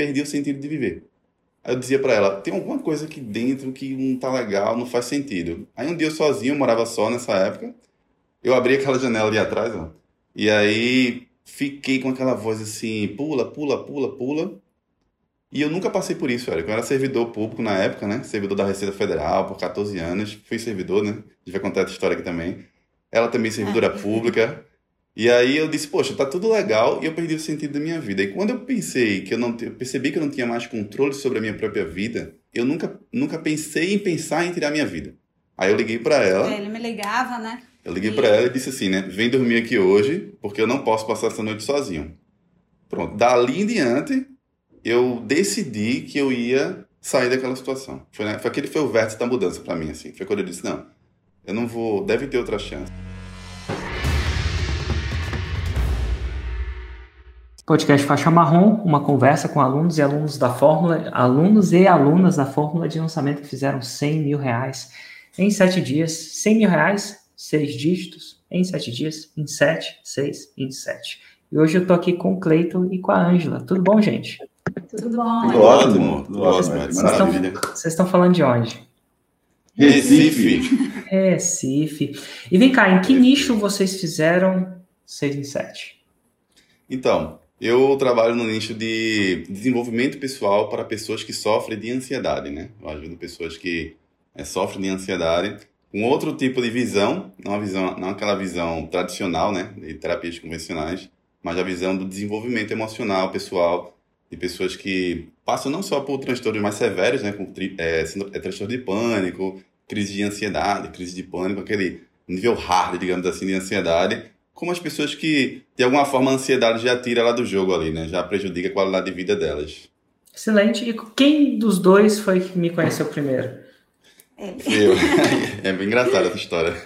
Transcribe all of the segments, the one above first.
perdi o sentido de viver. Aí eu dizia para ela, tem alguma coisa aqui dentro que não tá legal, não faz sentido. Aí um dia eu sozinho, eu morava só nessa época, eu abri aquela janela ali atrás, ó, e aí fiquei com aquela voz assim, pula, pula, pula, pula. E eu nunca passei por isso, Eric. Eu era servidor público na época, né? Servidor da Receita Federal por 14 anos. Fui servidor, né? A gente vai contar essa história aqui também. Ela também servidora é. pública. E aí eu disse, poxa, tá tudo legal e eu perdi o sentido da minha vida. E quando eu pensei que eu não eu percebi que eu não tinha mais controle sobre a minha própria vida, eu nunca nunca pensei em pensar em tirar minha vida. Aí eu liguei para ela. É, ele me ligava, né? Eu liguei e... para ela e disse assim, né? Vem dormir aqui hoje, porque eu não posso passar essa noite sozinho. Pronto. Dali em diante, eu decidi que eu ia sair daquela situação. Foi, né? foi aquele foi o vértice da mudança para mim, assim. Foi quando eu disse, não, eu não vou, deve ter outra chance. Podcast Faixa Marrom, uma conversa com alunos e alunos da Fórmula, alunos e alunas da Fórmula de lançamento que fizeram 100 mil reais em sete dias. 100 mil reais, seis dígitos, em sete dias, em sete, seis, em sete. E hoje eu tô aqui com o Cleiton e com a Ângela. Tudo bom, gente? Tudo bom. Tudo ótimo, tudo ótimo. Vocês estão falando de onde? Recife. Recife. E vem cá, em que nicho vocês fizeram 6 em 7? Então, eu trabalho no nicho de desenvolvimento pessoal para pessoas que sofrem de ansiedade, né? Eu ajudo pessoas que é, sofrem de ansiedade com outro tipo de visão, não, a visão, não aquela visão tradicional, né, de terapias convencionais, mas a visão do desenvolvimento emocional pessoal de pessoas que passam não só por transtornos mais severos, né, como é, é, transtorno de pânico, crise de ansiedade, crise de pânico, aquele nível hard, digamos assim, de ansiedade, como as pessoas que, de alguma forma, a ansiedade já tira ela do jogo ali, né? Já prejudica a qualidade de vida delas. Excelente. E quem dos dois foi que me conheceu primeiro? Eu. é bem engraçada essa história.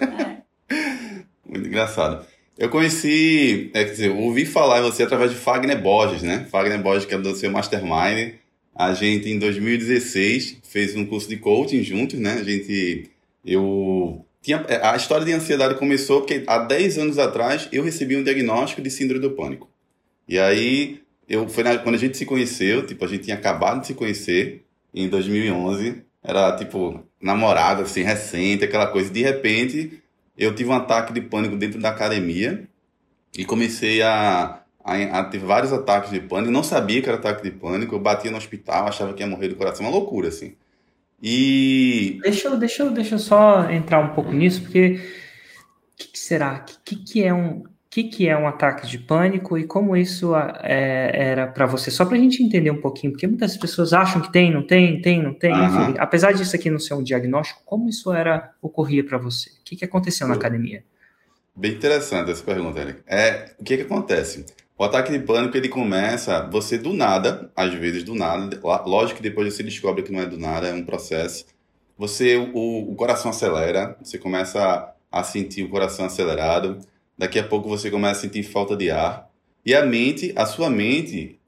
É. Muito engraçado. Eu conheci, é, quer dizer, ouvi falar em você através de Fagner Borges, né? Fagner Borges, que é do seu Mastermind. A gente, em 2016, fez um curso de coaching juntos, né? A gente, eu tinha, é, a história de ansiedade começou porque há 10 anos atrás eu recebi um diagnóstico de síndrome do pânico. E aí, eu, foi na, quando a gente se conheceu, tipo, a gente tinha acabado de se conhecer em 2011, era tipo namorada, assim, recente, aquela coisa. De repente, eu tive um ataque de pânico dentro da academia e comecei a, a, a ter vários ataques de pânico. Não sabia que era ataque de pânico, eu batia no hospital, achava que ia morrer do coração, uma loucura, assim. E. Deixa eu, deixa eu, deixa eu só entrar um pouco nisso, porque o que, que, será? O que, que, é um. que, que é um ataque de pânico e como isso é, era para você? Só para a gente entender um pouquinho, porque muitas pessoas acham que tem, não tem, tem, não tem. Enfim, apesar disso aqui não ser um diagnóstico, como isso era ocorria para você? O que, que aconteceu na academia? Bem interessante essa pergunta, Eric. É, o que, que acontece? O ataque de pânico ele começa você do nada, às vezes do nada. Lógico que depois você descobre que não é do nada, é um processo. Você o, o coração acelera, você começa a sentir o coração acelerado. Daqui a pouco você começa a sentir falta de ar. E a mente, a sua mente,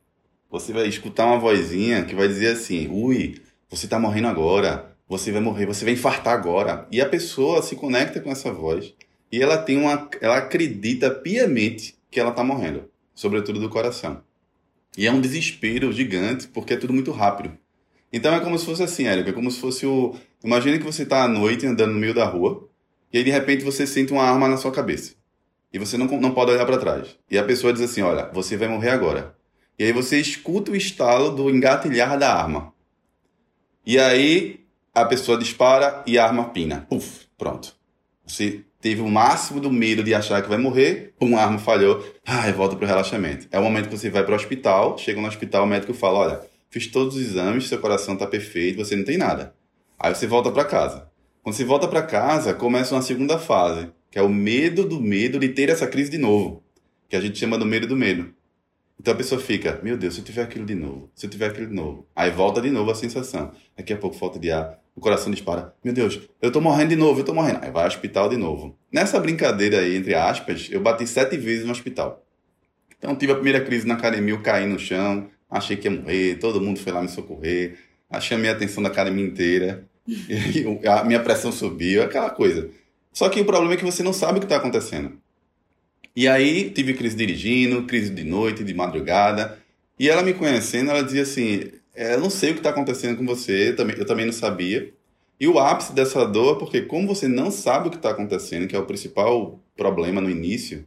você vai escutar uma vozinha que vai dizer assim: "Ui, você está morrendo agora. Você vai morrer, você vai infartar agora". E a pessoa se conecta com essa voz e ela tem uma ela acredita piamente que ela está morrendo sobretudo do coração. E é um desespero gigante, porque é tudo muito rápido. Então é como se fosse assim, Érica, é como se fosse o... Imagina que você está à noite andando no meio da rua, e aí de repente você sente uma arma na sua cabeça. E você não, não pode olhar para trás. E a pessoa diz assim, olha, você vai morrer agora. E aí você escuta o estalo do engatilhar da arma. E aí a pessoa dispara e a arma pina. Puf, pronto. Você teve o máximo do medo de achar que vai morrer, uma arma falhou, ai, volta para o relaxamento. É o momento que você vai para o hospital, chega no hospital, o médico fala, olha, fiz todos os exames, seu coração está perfeito, você não tem nada. Aí você volta para casa. Quando você volta para casa, começa uma segunda fase, que é o medo do medo de ter essa crise de novo, que a gente chama do medo do medo. Então a pessoa fica, meu Deus, se eu tiver aquilo de novo, se eu tiver aquilo de novo. Aí volta de novo a sensação. Daqui a pouco falta de ar, o coração dispara. Meu Deus, eu tô morrendo de novo, eu tô morrendo. Aí vai ao hospital de novo. Nessa brincadeira aí, entre aspas, eu bati sete vezes no hospital. Então tive a primeira crise na academia, eu caí no chão, achei que ia morrer, todo mundo foi lá me socorrer, chamei a atenção da academia inteira, a minha pressão subiu, aquela coisa. Só que o problema é que você não sabe o que está acontecendo. E aí tive crise dirigindo, crise de noite, de madrugada, E ela me conhecendo, ela dizia assim: é, não sei o que está acontecendo com você, eu também não sabia. E o ápice dessa dor é porque, como você não sabe o que está acontecendo, que é o principal problema no início,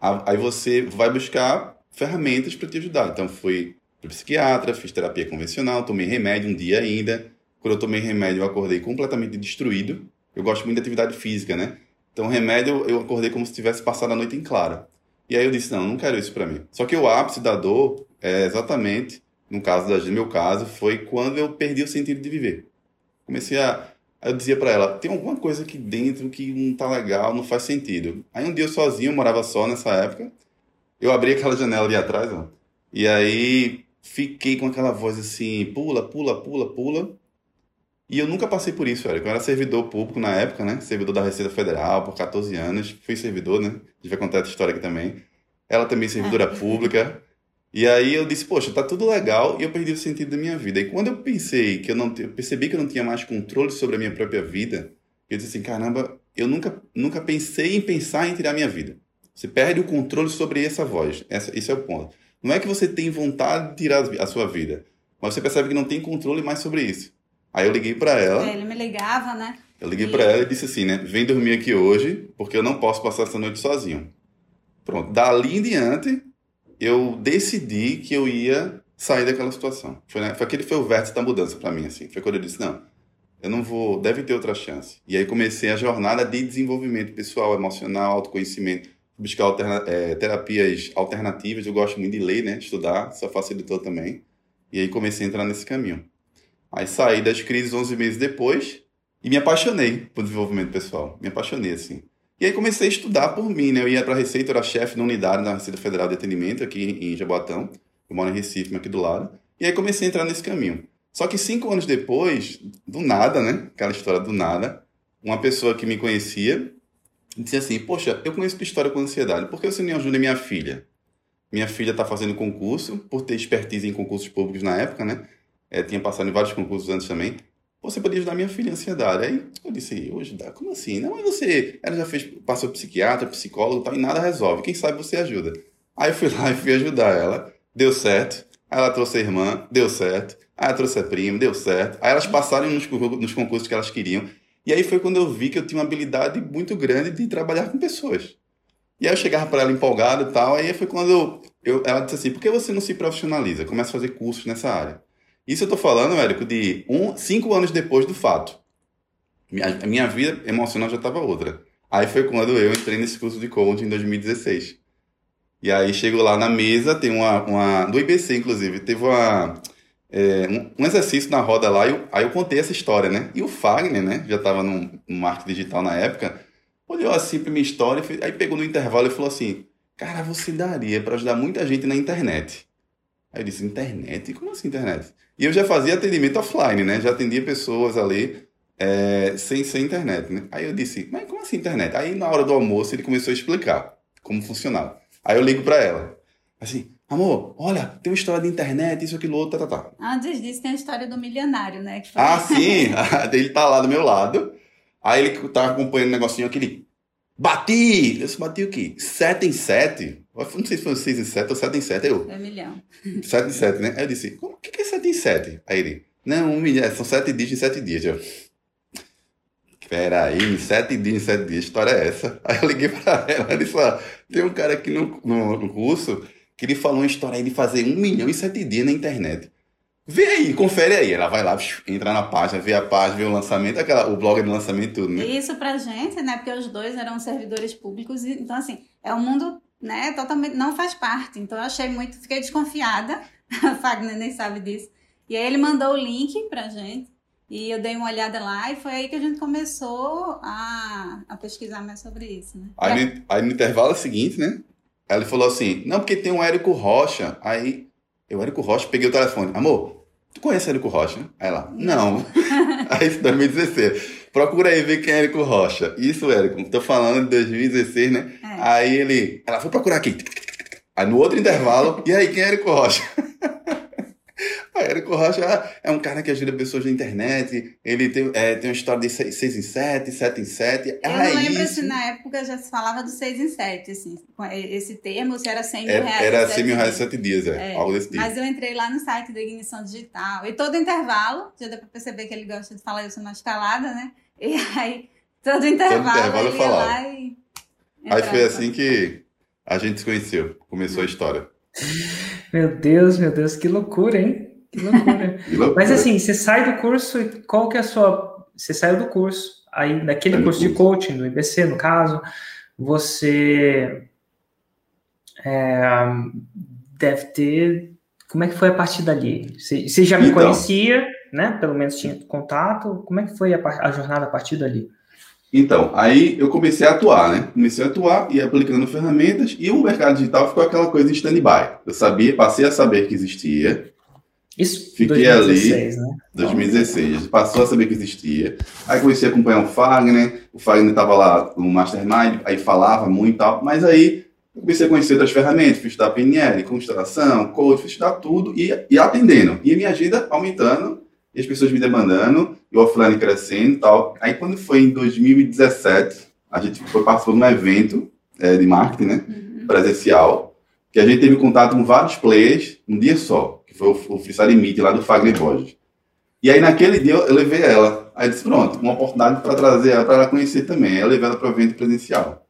aí você vai buscar ferramentas para te ajudar. Então, fui para psiquiatra, fiz terapia convencional, tomei remédio um dia ainda. Quando eu tomei remédio, eu acordei completamente destruído. Eu gosto muito de atividade física, né? Então, remédio, eu acordei como se tivesse passado a noite em clara. E aí eu disse, não, não quero isso para mim. Só que o ápice da dor é exatamente, no caso da no meu caso, foi quando eu perdi o sentido de viver. Comecei a Aí eu dizia para ela, tem alguma coisa aqui dentro que não tá legal, não faz sentido. Aí um dia eu sozinho, eu morava só nessa época, eu abri aquela janela ali atrás, ó, e aí fiquei com aquela voz assim, pula, pula, pula, pula. E eu nunca passei por isso, Érico. Eu era servidor público na época, né? Servidor da Receita Federal por 14 anos. Fui servidor, né? A gente vai contar essa história aqui também. Ela também servidora é. pública. E aí eu disse, poxa, tá tudo legal e eu perdi o sentido da minha vida. E quando eu pensei que eu não eu percebi que eu não tinha mais controle sobre a minha própria vida, eu disse assim, caramba, eu nunca nunca pensei em pensar em tirar a minha vida. Você perde o controle sobre essa voz. Essa, esse é o ponto. Não é que você tem vontade de tirar a sua vida, mas você percebe que não tem controle mais sobre isso. Aí eu liguei para ela. É, ele me ligava, né? Eu liguei e... para ela e disse assim, né? Vem dormir aqui hoje, porque eu não posso passar essa noite sozinho. Pronto. Dali em diante, eu decidi que eu ia sair daquela situação. Foi, né? foi aquele foi o vértice da mudança para mim, assim. Foi quando eu disse, não, eu não vou, deve ter outra chance. E aí comecei a jornada de desenvolvimento pessoal, emocional, autoconhecimento, buscar alterna é, terapias alternativas. Eu gosto muito de ler, né? Estudar, sou facilitou também. E aí comecei a entrar nesse caminho. Aí saí das crises 11 meses depois e me apaixonei por desenvolvimento pessoal. Me apaixonei, assim. E aí comecei a estudar por mim, né? Eu ia para a Receita, eu era chefe na unidade da Receita Federal de Atendimento aqui em Jaboatão. Eu moro em Recife, aqui do lado. E aí comecei a entrar nesse caminho. Só que cinco anos depois, do nada, né? Aquela história do nada, uma pessoa que me conhecia disse assim: Poxa, eu conheço tua história com ansiedade, por que você não ajuda minha filha? Minha filha está fazendo concurso, por ter expertise em concursos públicos na época, né? é, tinha passado em vários concursos antes também. Você podia ajudar minha filha em ansiedade. Aí eu disse, eu ajudar? Como assim? Não, mas você, ela já fez, passou psiquiatra, psicólogo tal, e nada resolve. Quem sabe você ajuda. Aí eu fui lá e fui ajudar ela. Deu certo. Aí ela trouxe a irmã, deu certo. Aí ela trouxe a prima, deu certo. Aí elas passaram nos, nos concursos que elas queriam. E aí foi quando eu vi que eu tinha uma habilidade muito grande de trabalhar com pessoas. E aí eu chegava para ela empolgado e tal. Aí foi quando eu, eu, ela disse assim: por que você não se profissionaliza? Começa a fazer cursos nessa área. Isso eu estou falando, Érico, de um, cinco anos depois do fato. A minha vida emocional já estava outra. Aí foi quando eu entrei nesse curso de coaching em 2016. E aí chego lá na mesa, tem uma, uma do IBC inclusive, teve uma, é, um, um, exercício na roda lá, eu, aí eu contei essa história, né? E o Fagner, né, já estava no, no marketing digital na época, olhou assim para minha história, fez, aí pegou no intervalo e falou assim, cara, você daria para ajudar muita gente na internet. Aí eu disse, internet? Como assim internet? E eu já fazia atendimento offline, né? Já atendia pessoas ali é, sem ser internet, né? Aí eu disse, mas como assim internet? Aí na hora do almoço ele começou a explicar como funcionava. Aí eu ligo para ela, assim, amor, olha, tem uma história de internet, isso, aquilo, outro, tá, tá, tá. Antes disso tem a história do milionário, né? Foi... Ah, sim! ele tá lá do meu lado. Aí ele tá acompanhando o um negocinho, aquele, bati! Eu disse, bati o quê? Sete em sete? Não sei se foi 6 em 7 ou 7 em 7. Eu, é milhão. 7 em 7, né? Aí eu disse, o que, que é 7 em 7? Aí ele, não, um milhão, são 7 dias em 7 dias. Eu, peraí, em 7 dias em 7 dias, história é essa? Aí eu liguei pra ela, e disse, ó, tem um cara aqui no, no, no curso que ele falou uma história aí de fazer 1 milhão em 7 dias na internet. Vê aí, confere aí. Ela vai lá, entra na página, vê a página, vê o lançamento, aquela, o blog do lançamento tudo, né? Isso pra gente, né? Porque os dois eram servidores públicos, então assim, é um mundo né, totalmente não faz parte. Então eu achei muito, fiquei desconfiada. A Fagner nem sabe disso. E aí ele mandou o link pra gente. E eu dei uma olhada lá e foi aí que a gente começou a, a pesquisar mais sobre isso, né? Aí, no, aí no intervalo seguinte, né? Ela falou assim, não, porque tem um Érico Rocha. Aí, eu, Érico Rocha, peguei o telefone. Amor, tu conhece o Érico Rocha? Aí ela, não. aí, isso 2016. Procura aí ver quem é Érico Rocha. Isso, Érico, tô falando de 2016, né? É. Aí ele, ela foi procurar aqui. Aí no outro intervalo, e aí, quem é Érico Rocha? Aí Érico Rocha é um cara que ajuda pessoas na internet, ele tem, é, tem uma história de 6 em 7, 7 em 7. Eu não lembro isso. se na época já se falava do 6 em 7, assim, esse termo, se era 100 mil é, reais. Era 100 mil reais em 7 dias, é, é, algo desse tipo. Mas eu entrei lá no site da Ignição Digital, e todo intervalo, já deu pra perceber que ele gosta de falar isso na escalada, né? E aí, todo intervalo, todo intervalo ele ia lá e... Aí foi assim que a gente se conheceu, começou a história. Meu Deus, meu Deus, que loucura, hein? Que loucura. que loucura. Mas assim, você sai do curso e qual que é a sua. Você saiu do curso, aí naquele curso, curso de coaching, do IBC, no caso, você é, deve ter. Como é que foi a partir dali? Você, você já me então, conhecia, né? Pelo menos tinha contato. Como é que foi a, a jornada a partir dali? Então, aí eu comecei a atuar, né? Comecei a atuar e aplicando ferramentas e o mercado digital ficou aquela coisa em stand-by. Eu sabia, passei a saber que existia. Isso, Fiquei 2016, ali, né? 2016. Passou a saber que existia. Aí comecei a acompanhar o Fagner. O Fagner estava lá no Mastermind, aí falava muito e tal. Mas aí comecei a conhecer outras ferramentas. Fui estudar PNL, constelação, coach, fui estudar tudo e, e atendendo. E a minha agenda aumentando e as pessoas me demandando, e o offline crescendo e tal. Aí quando foi em 2017, a gente foi, participou de um evento é, de marketing, né? Uhum. Presencial, que a gente teve contato com vários players um dia só, que foi o, o Freestyle Meet lá do Fagner Borges. E aí naquele dia eu, eu levei ela. Aí eu disse, pronto, uma oportunidade para trazer ela para ela conhecer também. Aí eu levei ela para o evento presencial.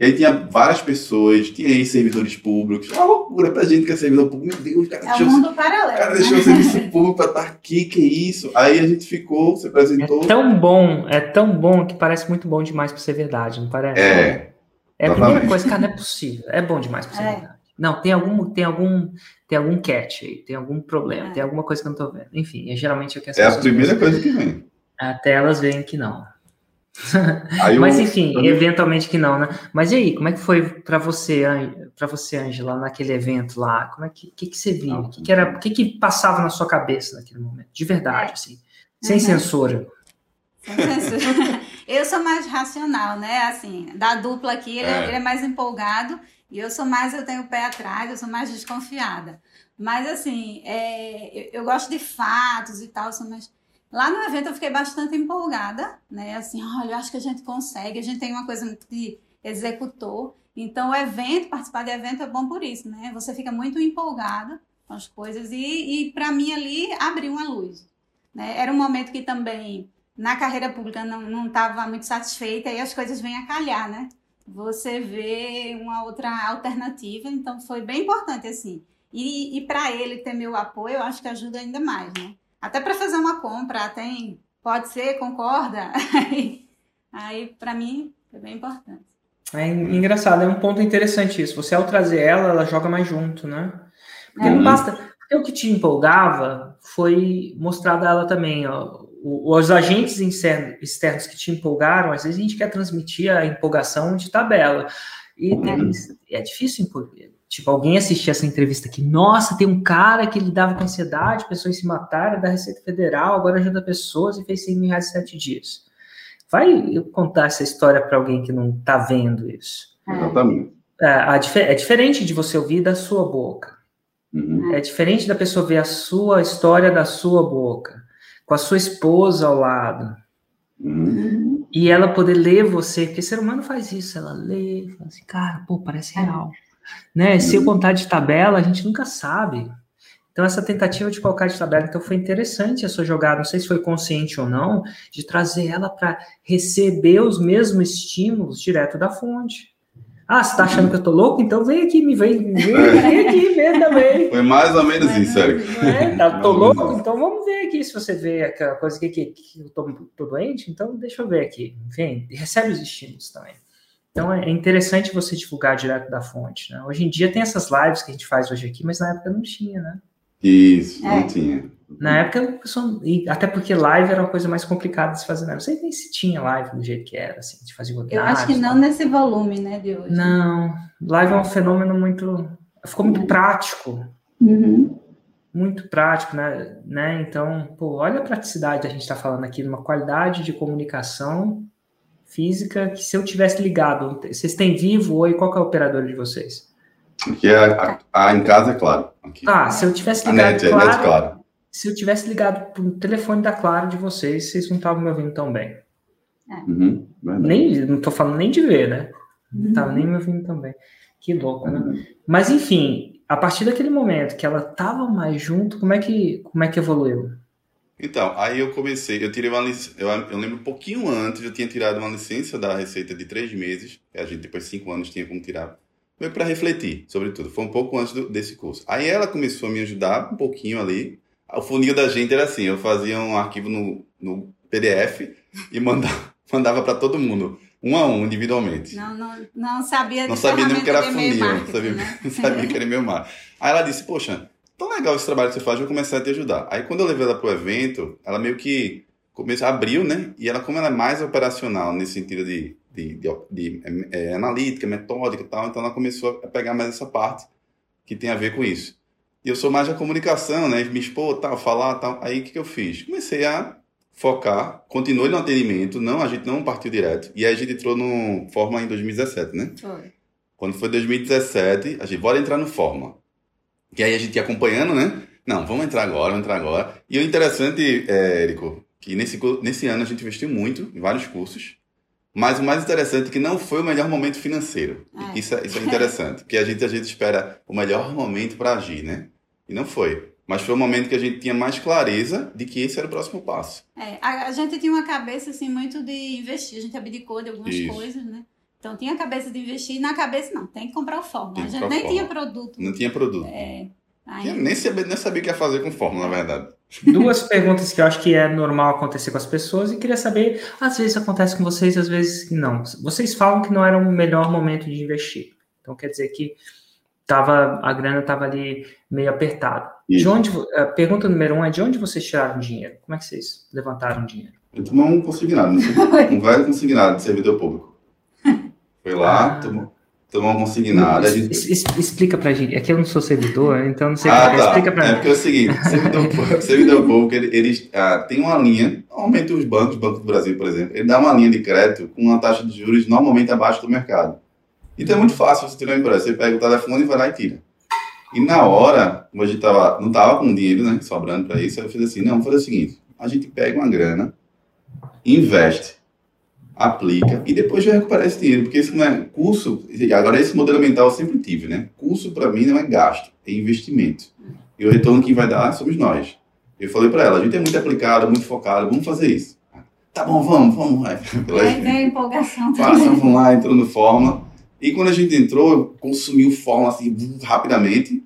E aí tinha várias pessoas, tinha aí servidores públicos. Uma loucura pra gente que é servidor público. Meu Deus, cara, é um mundo paralelo. cara deixou o serviço público pra estar aqui, que isso? Aí a gente ficou, se apresentou. É tão bom, é tão bom que parece muito bom demais pra ser verdade, não parece? É. É a primeira coisa, cara, não é possível. É bom demais pra ser é. verdade. Não, tem algum, tem algum, tem algum catch aí, tem algum problema, é. tem alguma coisa que eu não tô vendo. Enfim, é geralmente o que as É a primeira coisa que vem. Até elas veem que não. Mas enfim, eu... eventualmente que não, né? Mas e aí, como é que foi para você, para você, Angela, naquele evento lá? Como é que, que, que você viu? O que, que, era, que, que passava na sua cabeça naquele momento? De verdade, é. assim, sem uhum. censura. Sem censura. eu sou mais racional, né? Assim, da dupla aqui, ele é. ele é mais empolgado e eu sou mais, eu tenho o pé atrás, eu sou mais desconfiada. Mas assim, é, eu, eu gosto de fatos e tal, sou mais Lá no evento eu fiquei bastante empolgada, né? Assim, olha, eu acho que a gente consegue, a gente tem uma coisa muito de executor. Então, o evento, participar de evento é bom por isso, né? Você fica muito empolgada com as coisas e, e para mim ali abriu uma luz. Né? Era um momento que também na carreira pública não estava muito satisfeita e as coisas vêm a calhar, né? Você vê uma outra alternativa, então foi bem importante assim. E, e para ele ter meu apoio, eu acho que ajuda ainda mais, né? Até para fazer uma compra, tem, pode ser, concorda? Aí, aí para mim, é bem importante. É engraçado, é um ponto interessante isso. Você, ao trazer ela, ela joga mais junto, né? Porque é. não basta. Porque o que te empolgava foi mostrado a ela também, ó, os agentes externos que te empolgaram, às vezes a gente quer transmitir a empolgação de tabela. E tem, é difícil Tipo, alguém assistir essa entrevista aqui, nossa, tem um cara que lidava com ansiedade, pessoas se mataram da Receita Federal, agora ajuda pessoas e fez 100 mil reais em sete dias. Vai contar essa história para alguém que não está vendo isso. Exatamente. É, é, diferente de você ouvir da sua boca. Uhum. É diferente da pessoa ver a sua história da sua boca, com a sua esposa ao lado. Uhum. E ela poder ler você, porque ser humano faz isso, ela lê, fala assim, cara, pô, parece real. Né? Se eu contar de tabela, a gente nunca sabe. Então, essa tentativa de colocar de tabela, então foi interessante a sua jogada, não sei se foi consciente ou não, de trazer ela para receber os mesmos estímulos direto da fonte. Ah, você tá achando que eu tô louco? Então vem aqui, me vem, vem, vem aqui, vem também. Foi mais ou menos isso, Eric. É, tá, tô louco? Então vamos ver aqui se você vê aquela coisa que, que, que eu tô, tô doente, então deixa eu ver aqui. Vem, recebe os estímulos também. Então é interessante você divulgar direto da fonte. Né? Hoje em dia tem essas lives que a gente faz hoje aqui, mas na época não tinha, né? Isso, é. não tinha. Na época, até porque live era uma coisa mais complicada de se fazer. Né? Não sei nem se tinha live do jeito que era, assim, de fazer webinar. Eu acho que não nesse volume, né, de hoje. Não, live é um fenômeno muito. Ficou muito prático. Uhum. Muito prático, né? né? Então, pô, olha a praticidade a gente está falando aqui, uma qualidade de comunicação física que se eu tivesse ligado, vocês têm vivo ou qual é o operador de vocês? Aqui é a, a, a em casa, é claro. Aqui. Ah, se eu tivesse ligado, a net, claro, net, claro. se eu tivesse ligado para o telefone da Claro de vocês, vocês não estavam me ouvindo tão bem. É. Uhum, nem, não estou falando nem de ver, né? Não estava uhum. nem me ouvindo tão bem. Que louco, né? Uhum. Mas enfim, a partir daquele momento que ela estava mais junto, como é que como é que evoluiu? Então, aí eu comecei, eu tirei uma licença, eu, eu, lembro um pouquinho antes, eu tinha tirado uma licença da Receita de três meses, que a gente depois de cinco anos tinha como tirar, foi para refletir sobre tudo, foi um pouco antes do, desse curso. Aí ela começou a me ajudar um pouquinho ali, o funil da gente era assim, eu fazia um arquivo no, no PDF e mandava, mandava para todo mundo, um a um, individualmente. Não, não, não sabia Não sabia nem o que era funil, não sabia, né? não sabia que era meu mar. Aí ela disse, poxa, tão legal esse trabalho que você faz, eu vou começar a te ajudar. Aí quando eu levei ela pro evento, ela meio que começou, abriu, né? E ela, como ela é mais operacional nesse sentido de, de, de, de é, analítica, metódica e tal, então ela começou a pegar mais essa parte que tem a ver com isso. E eu sou mais da comunicação, né? Me expor, tal, falar, tal. Aí o que, que eu fiz? Comecei a focar, continuei no atendimento, não, a gente não partiu direto. E aí a gente entrou no Forma em 2017, né? Foi. Quando foi 2017, a gente, bora entrar no Forma. Que aí a gente ia acompanhando, né? Não, vamos entrar agora, vamos entrar agora. E o interessante, é, Érico, que nesse, nesse ano a gente investiu muito em vários cursos, mas o mais interessante é que não foi o melhor momento financeiro. É. Isso, é, isso é interessante, porque a gente, a gente espera o melhor momento para agir, né? E não foi. Mas foi o momento que a gente tinha mais clareza de que esse era o próximo passo. É, a, a gente tinha uma cabeça assim muito de investir, a gente abdicou de algumas isso. coisas, né? Então tinha a cabeça de investir e na cabeça não, tem que comprar o fórmula. A gente nem tinha produto. Não tinha produto. É, aí... nem, sabia, nem sabia o que ia fazer com fórmula, na verdade. Duas perguntas que eu acho que é normal acontecer com as pessoas e queria saber, às vezes acontece com vocês, às vezes não. Vocês falam que não era o melhor momento de investir. Então quer dizer que tava, a grana estava ali meio apertada. De onde, a pergunta número um é de onde vocês tiraram dinheiro? Como é que vocês levantaram dinheiro? Eu tomei um consignado, um velho consignado de servidor público. Foi lá, ah. tomou, tomou uma consignada. Gente... Explica pra gente. É que eu não sou servidor, então não sei. Ah, tá. Explica pra é mim. É porque é o seguinte: servidor, servidor público, ele, eles ah, tem uma linha, normalmente os bancos, o Banco do Brasil, por exemplo, ele dá uma linha de crédito com uma taxa de juros normalmente abaixo do mercado. Então é muito fácil você tirar um empréstimo. Você pega o telefone e vai lá e tira. E na hora, como a gente tava, não tava com dinheiro, né, sobrando para isso, eu fiz assim, não, vamos fazer o seguinte, a gente pega uma grana, investe aplica e depois vai recuperar esse dinheiro, porque isso não é curso. Agora, esse modelo mental eu sempre tive, né? Curso para mim não é gasto, é investimento. E o retorno que vai dar somos nós. Eu falei para ela: a gente é muito aplicado, muito focado, vamos fazer isso. Tá bom, vamos, vamos. Aí vem a empolgação também. Passamos lá, entrou no Forma. E quando a gente entrou, eu consumi o Forma assim, rapidamente.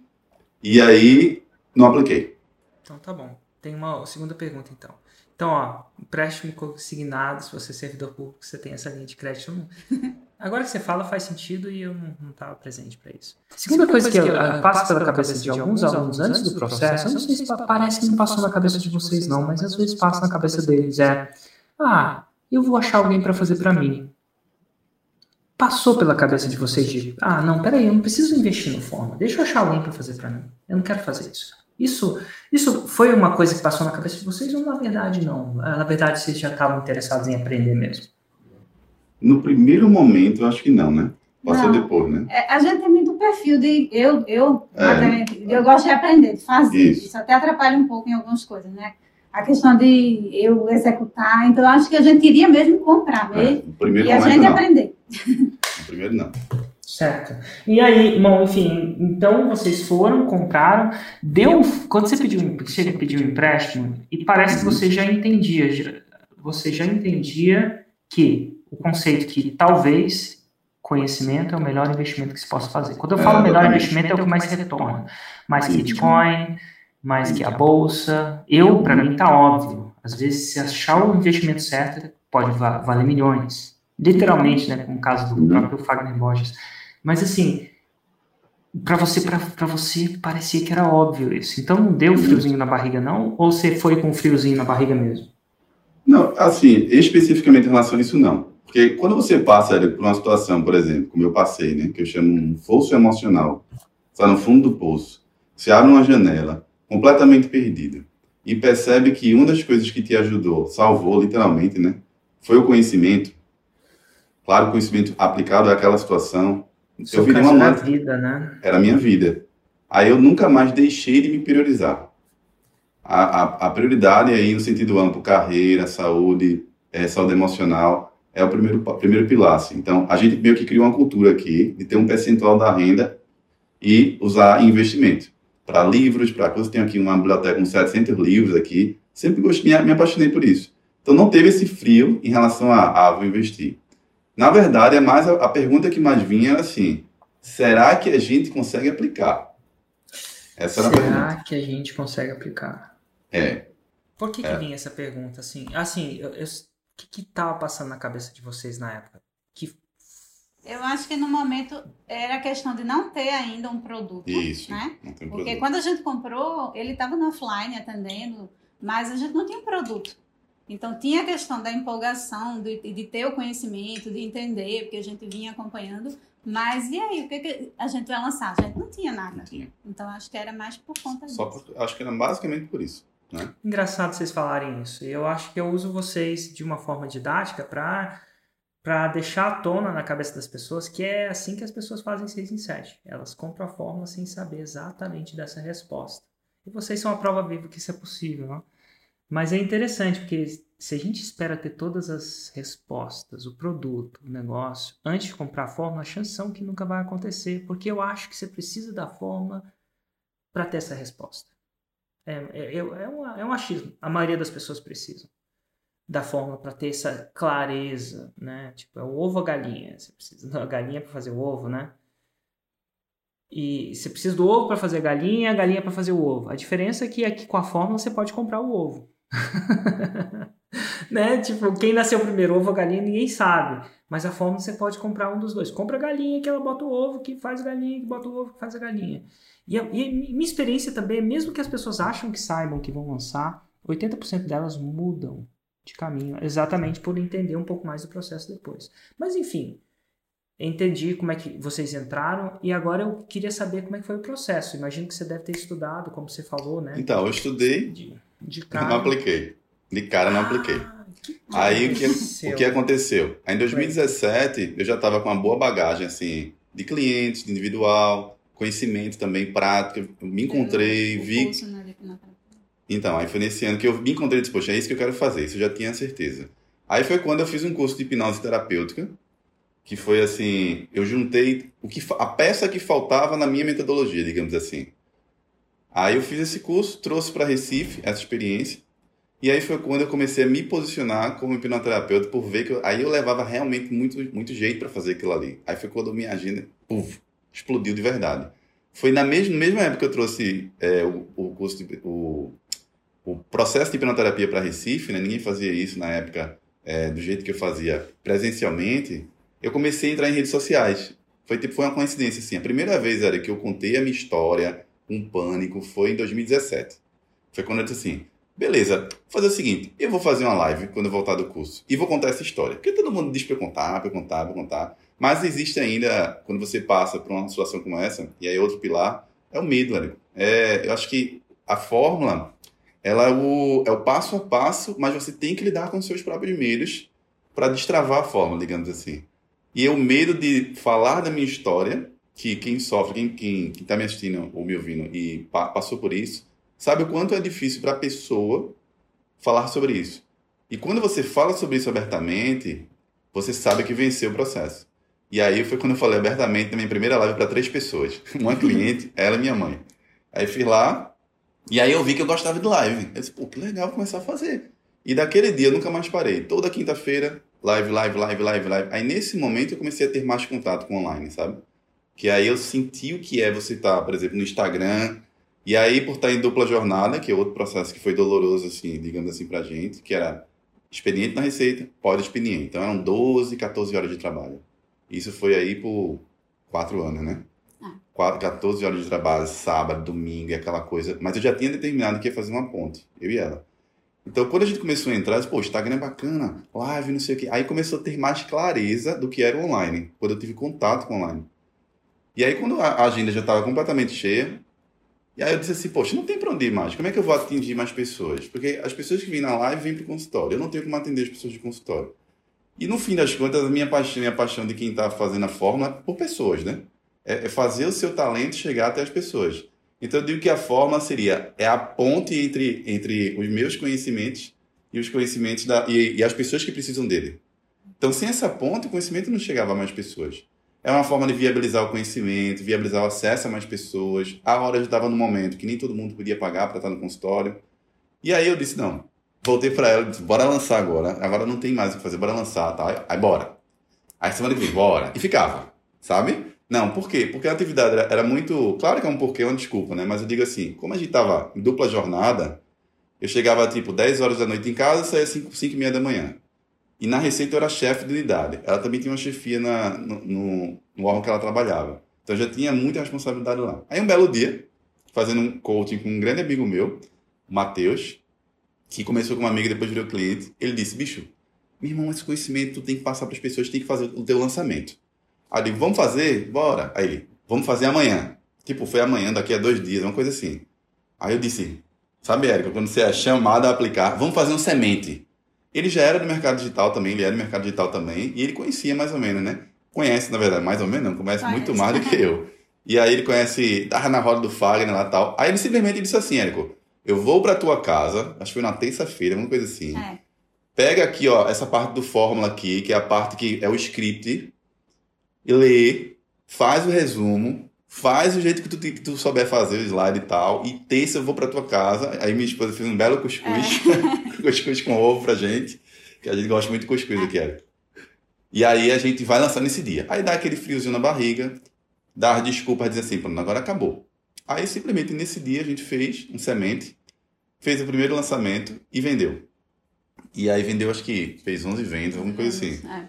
E aí, não apliquei. Então tá bom. Tem uma segunda pergunta então. Então, ó, empréstimo consignado, se você é servidor público, você tem essa linha de crédito. Agora que você fala, faz sentido e eu não estava presente para isso. Segunda, Segunda coisa, coisa que, eu, eu passo pela cabeça de alguns alunos antes do processo, eu não sei se parece que não passou na cabeça de vocês não, mas às vezes passa na cabeça deles, é, ah, eu vou achar alguém para fazer para mim. Passou pela cabeça de vocês de, ah, não, peraí, eu não preciso investir no forma, deixa eu achar alguém para fazer para mim. Eu não quero fazer isso. Isso, isso foi uma coisa que passou na cabeça de vocês ou na verdade não? Ah, na verdade vocês já estavam interessados em aprender mesmo? No primeiro momento, eu acho que não, né? Passou não. depois, né? É, a gente tem muito perfil de eu, eu, é. eu gosto de aprender, de fazer. Isso. Isso até atrapalha um pouco em algumas coisas, né? A questão de eu executar, então acho que a gente iria mesmo comprar mesmo é, e a gente não. aprender. No primeiro não. Certo. E aí, bom, enfim, então vocês foram, compraram, deu. Quando você pediu, a pedir um empréstimo, e parece que você já entendia, você já entendia que o conceito que talvez conhecimento é o melhor investimento que se possa fazer. Quando eu falo é, melhor investimento é o que mais retorna. Mais que Bitcoin, mais que a bolsa. Eu, para mim, tá óbvio. Às vezes, se achar o investimento certo, pode valer milhões. Literalmente, né, como o caso do próprio Fagner Borges. Mas assim, para você, para você parecia que era óbvio isso. Então não deu friozinho na barriga não? Ou você foi com friozinho na barriga mesmo? Não, assim, especificamente em relação a isso não. Porque quando você passa por uma situação, por exemplo, como eu passei, né, que eu chamo um fosso emocional, está no fundo do poço, você abre uma janela, completamente perdido, e percebe que uma das coisas que te ajudou, salvou literalmente, né, foi o conhecimento. Claro, conhecimento aplicado àquela situação, eu virei uma mãe. vida, né? Era a minha vida. Aí eu nunca mais deixei de me priorizar. a, a, a prioridade aí no sentido amplo, carreira, saúde, é, saúde emocional, é o primeiro, primeiro pilar. Assim. Então, a gente meio que criou uma cultura aqui de ter um percentual da renda e usar investimento. Para livros, para coisas. Tenho aqui uma biblioteca com 700 livros aqui. Sempre gostei, me, me apaixonei por isso. Então, não teve esse frio em relação a, ah, vou investir. Na verdade, é mais a, a pergunta que mais vinha era assim, será que a gente consegue aplicar? Essa será pergunta. que a gente consegue aplicar? É. Por que, que é. vinha essa pergunta assim? Assim, eu, eu o que estava passando na cabeça de vocês na época? Que... Eu acho que no momento era a questão de não ter ainda um produto. Isso. Né? Porque produto. quando a gente comprou, ele estava no offline atendendo, mas a gente não tinha um produto. Então tinha a questão da empolgação, de, de ter o conhecimento, de entender, porque a gente vinha acompanhando. Mas e aí, o que, que a gente vai lançar? A gente não tinha nada. Não tinha. Então acho que era mais por conta Só disso. Por, acho que era basicamente por isso. Né? Engraçado vocês falarem isso. Eu acho que eu uso vocês de uma forma didática para para deixar à tona na cabeça das pessoas que é assim que as pessoas fazem 6 em 7. Elas compram a fórmula sem saber exatamente dessa resposta. E vocês são a prova viva que isso é possível. Não? Mas é interessante porque se a gente espera ter todas as respostas, o produto, o negócio, antes de comprar a fórmula, a chance são que nunca vai acontecer, porque eu acho que você precisa da fórmula para ter essa resposta. É, é, é, um, é um achismo. A maioria das pessoas precisam da fórmula para ter essa clareza, né? Tipo, é o ovo ou a galinha. Você precisa da galinha para fazer o ovo, né? E você precisa do ovo para fazer a galinha, a galinha para fazer o ovo. A diferença é que aqui com a fórmula você pode comprar o ovo. né? Tipo, quem nasceu primeiro, ovo ou galinha, ninguém sabe. Mas a fórmula você pode comprar um dos dois. Compra a galinha que ela bota o ovo, que faz a galinha, que bota o ovo, que faz a galinha. E, a, e minha experiência também é, mesmo que as pessoas acham que saibam que vão lançar, 80% delas mudam de caminho, exatamente por entender um pouco mais do processo depois. Mas enfim, entendi como é que vocês entraram e agora eu queria saber como é que foi o processo. Imagino que você deve ter estudado, como você falou, né? Então, eu estudei, de, cara. não apliquei. De cara não apliquei. Ah, Aí o que, o que aconteceu? Aí, em 2017 eu já estava com uma boa bagagem assim de clientes, de individual, conhecimento também, prática. Eu me encontrei, vi. Então, aí foi nesse ano que eu me encontrei e disse, poxa, é isso que eu quero fazer, isso eu já tinha certeza. Aí foi quando eu fiz um curso de hipnose terapêutica, que foi assim, eu juntei o que a peça que faltava na minha metodologia, digamos assim. Aí eu fiz esse curso, trouxe para Recife essa experiência, e aí foi quando eu comecei a me posicionar como hipnoterapeuta, por ver que eu, aí eu levava realmente muito, muito jeito para fazer aquilo ali. Aí foi quando minha agenda, puf, explodiu de verdade. Foi na mesma, mesma época que eu trouxe é, o, o curso de, o, o processo de hipnoterapia para Recife, né? ninguém fazia isso na época é, do jeito que eu fazia presencialmente. Eu comecei a entrar em redes sociais. Foi tipo foi uma coincidência assim. A primeira vez era que eu contei a minha história, um pânico, foi em 2017. Foi quando eu disse assim: beleza, vou fazer o seguinte, eu vou fazer uma live quando eu voltar do curso e vou contar essa história. Porque todo mundo diz para eu contar, para eu contar, para eu contar. Mas existe ainda, quando você passa por uma situação como essa, e aí outro pilar, é o medo, Érico. É, eu acho que a fórmula, ela é o, é o passo a passo, mas você tem que lidar com seus próprios medos para destravar a fórmula, digamos assim. E o medo de falar da minha história, que quem sofre, quem está quem, quem tá me assistindo ou me ouvindo e pa passou por isso, sabe o quanto é difícil para a pessoa falar sobre isso. E quando você fala sobre isso abertamente, você sabe que venceu o processo. E aí foi quando eu falei abertamente na minha primeira live para três pessoas. Uma cliente, ela e minha mãe. Aí fui lá, e aí eu vi que eu gostava de live. Eu disse, pô, que legal começar a fazer. E daquele dia eu nunca mais parei. Toda quinta-feira, live, live, live, live, live. Aí nesse momento eu comecei a ter mais contato com online, sabe? Que aí eu senti o que é você estar, tá, por exemplo, no Instagram. E aí, por estar tá em dupla jornada, que é outro processo que foi doloroso, assim, digamos assim, pra gente, que era expediente na receita, pós-expediente. Então eram 12, 14 horas de trabalho. Isso foi aí por quatro anos, né? Ah. 14 horas de trabalho, sábado, domingo e aquela coisa. Mas eu já tinha determinado que ia fazer uma ponte, eu e ela. Então, quando a gente começou a entrar, eu disse, pô, Instagram é bacana, live, não sei o quê. Aí começou a ter mais clareza do que era o online, quando eu tive contato com online. E aí, quando a agenda já estava completamente cheia, e aí eu disse assim, poxa, não tem para onde ir mais. Como é que eu vou atingir mais pessoas? Porque as pessoas que vêm na live vêm para o consultório. Eu não tenho como atender as pessoas de consultório. E no fim das contas, a minha paixão e a paixão de quem está fazendo a fórmula é por pessoas, né? É, é fazer o seu talento chegar até as pessoas. Então eu digo que a fórmula seria é a ponte entre, entre os meus conhecimentos e os conhecimentos da, e, e as pessoas que precisam dele. Então, sem essa ponte, o conhecimento não chegava a mais pessoas. É uma forma de viabilizar o conhecimento, viabilizar o acesso a mais pessoas. A hora já estava no momento que nem todo mundo podia pagar para estar no consultório. E aí eu disse, não, voltei para ela, disse, bora lançar agora. Agora não tem mais o que fazer, bora lançar, tá? Aí bora. Aí semana que vem, bora. E ficava, sabe? Não, por quê? Porque a atividade era, era, muito. Claro que é um porquê, é uma desculpa, né? Mas eu digo assim, como a gente tava em dupla jornada, eu chegava tipo 10 horas da noite em casa saía 5, 5 e meia da manhã. E na Receita eu era chefe de unidade. Ela também tinha uma chefia na, no, no, no órgão que ela trabalhava. Então eu já tinha muita responsabilidade lá. Aí um belo dia, fazendo um coaching com um grande amigo meu, Matheus, que começou como amigo e depois virou cliente, ele disse: bicho, meu irmão, esse conhecimento tu tem que passar para as pessoas, tem que fazer o teu lançamento. Aí eu digo, vamos fazer? Bora. Aí ele, vamos fazer amanhã. Tipo, foi amanhã, daqui a dois dias, uma coisa assim. Aí eu disse, sabe, Érica, quando você é chamado a aplicar, vamos fazer um semente. Ele já era do mercado digital também, ele era do mercado digital também, e ele conhecia mais ou menos, né? Conhece, na verdade, mais ou menos não, conhece, muito mais do que eu. E aí ele conhece, tava na roda do Fagner lá e tal. Aí ele simplesmente disse assim, Érico, eu vou pra tua casa, acho que foi na terça-feira, uma coisa assim. É. Pega aqui, ó, essa parte do fórmula aqui, que é a parte que é o script, e lê, faz o resumo, faz o jeito que tu, que tu souber fazer o slide e tal, e terça eu vou pra tua casa. Aí minha esposa fez um belo cuscuz, é. cuscuz com ovo pra gente, que a gente gosta muito de cuscuz aqui, Eric. E aí a gente vai lançar nesse dia. Aí dá aquele friozinho na barriga, dá as desculpas, dizer assim, pronto, agora acabou. Aí simplesmente nesse dia a gente fez um semente, fez o primeiro lançamento e vendeu. E aí vendeu, acho que fez 11 vendas, alguma coisa assim. É.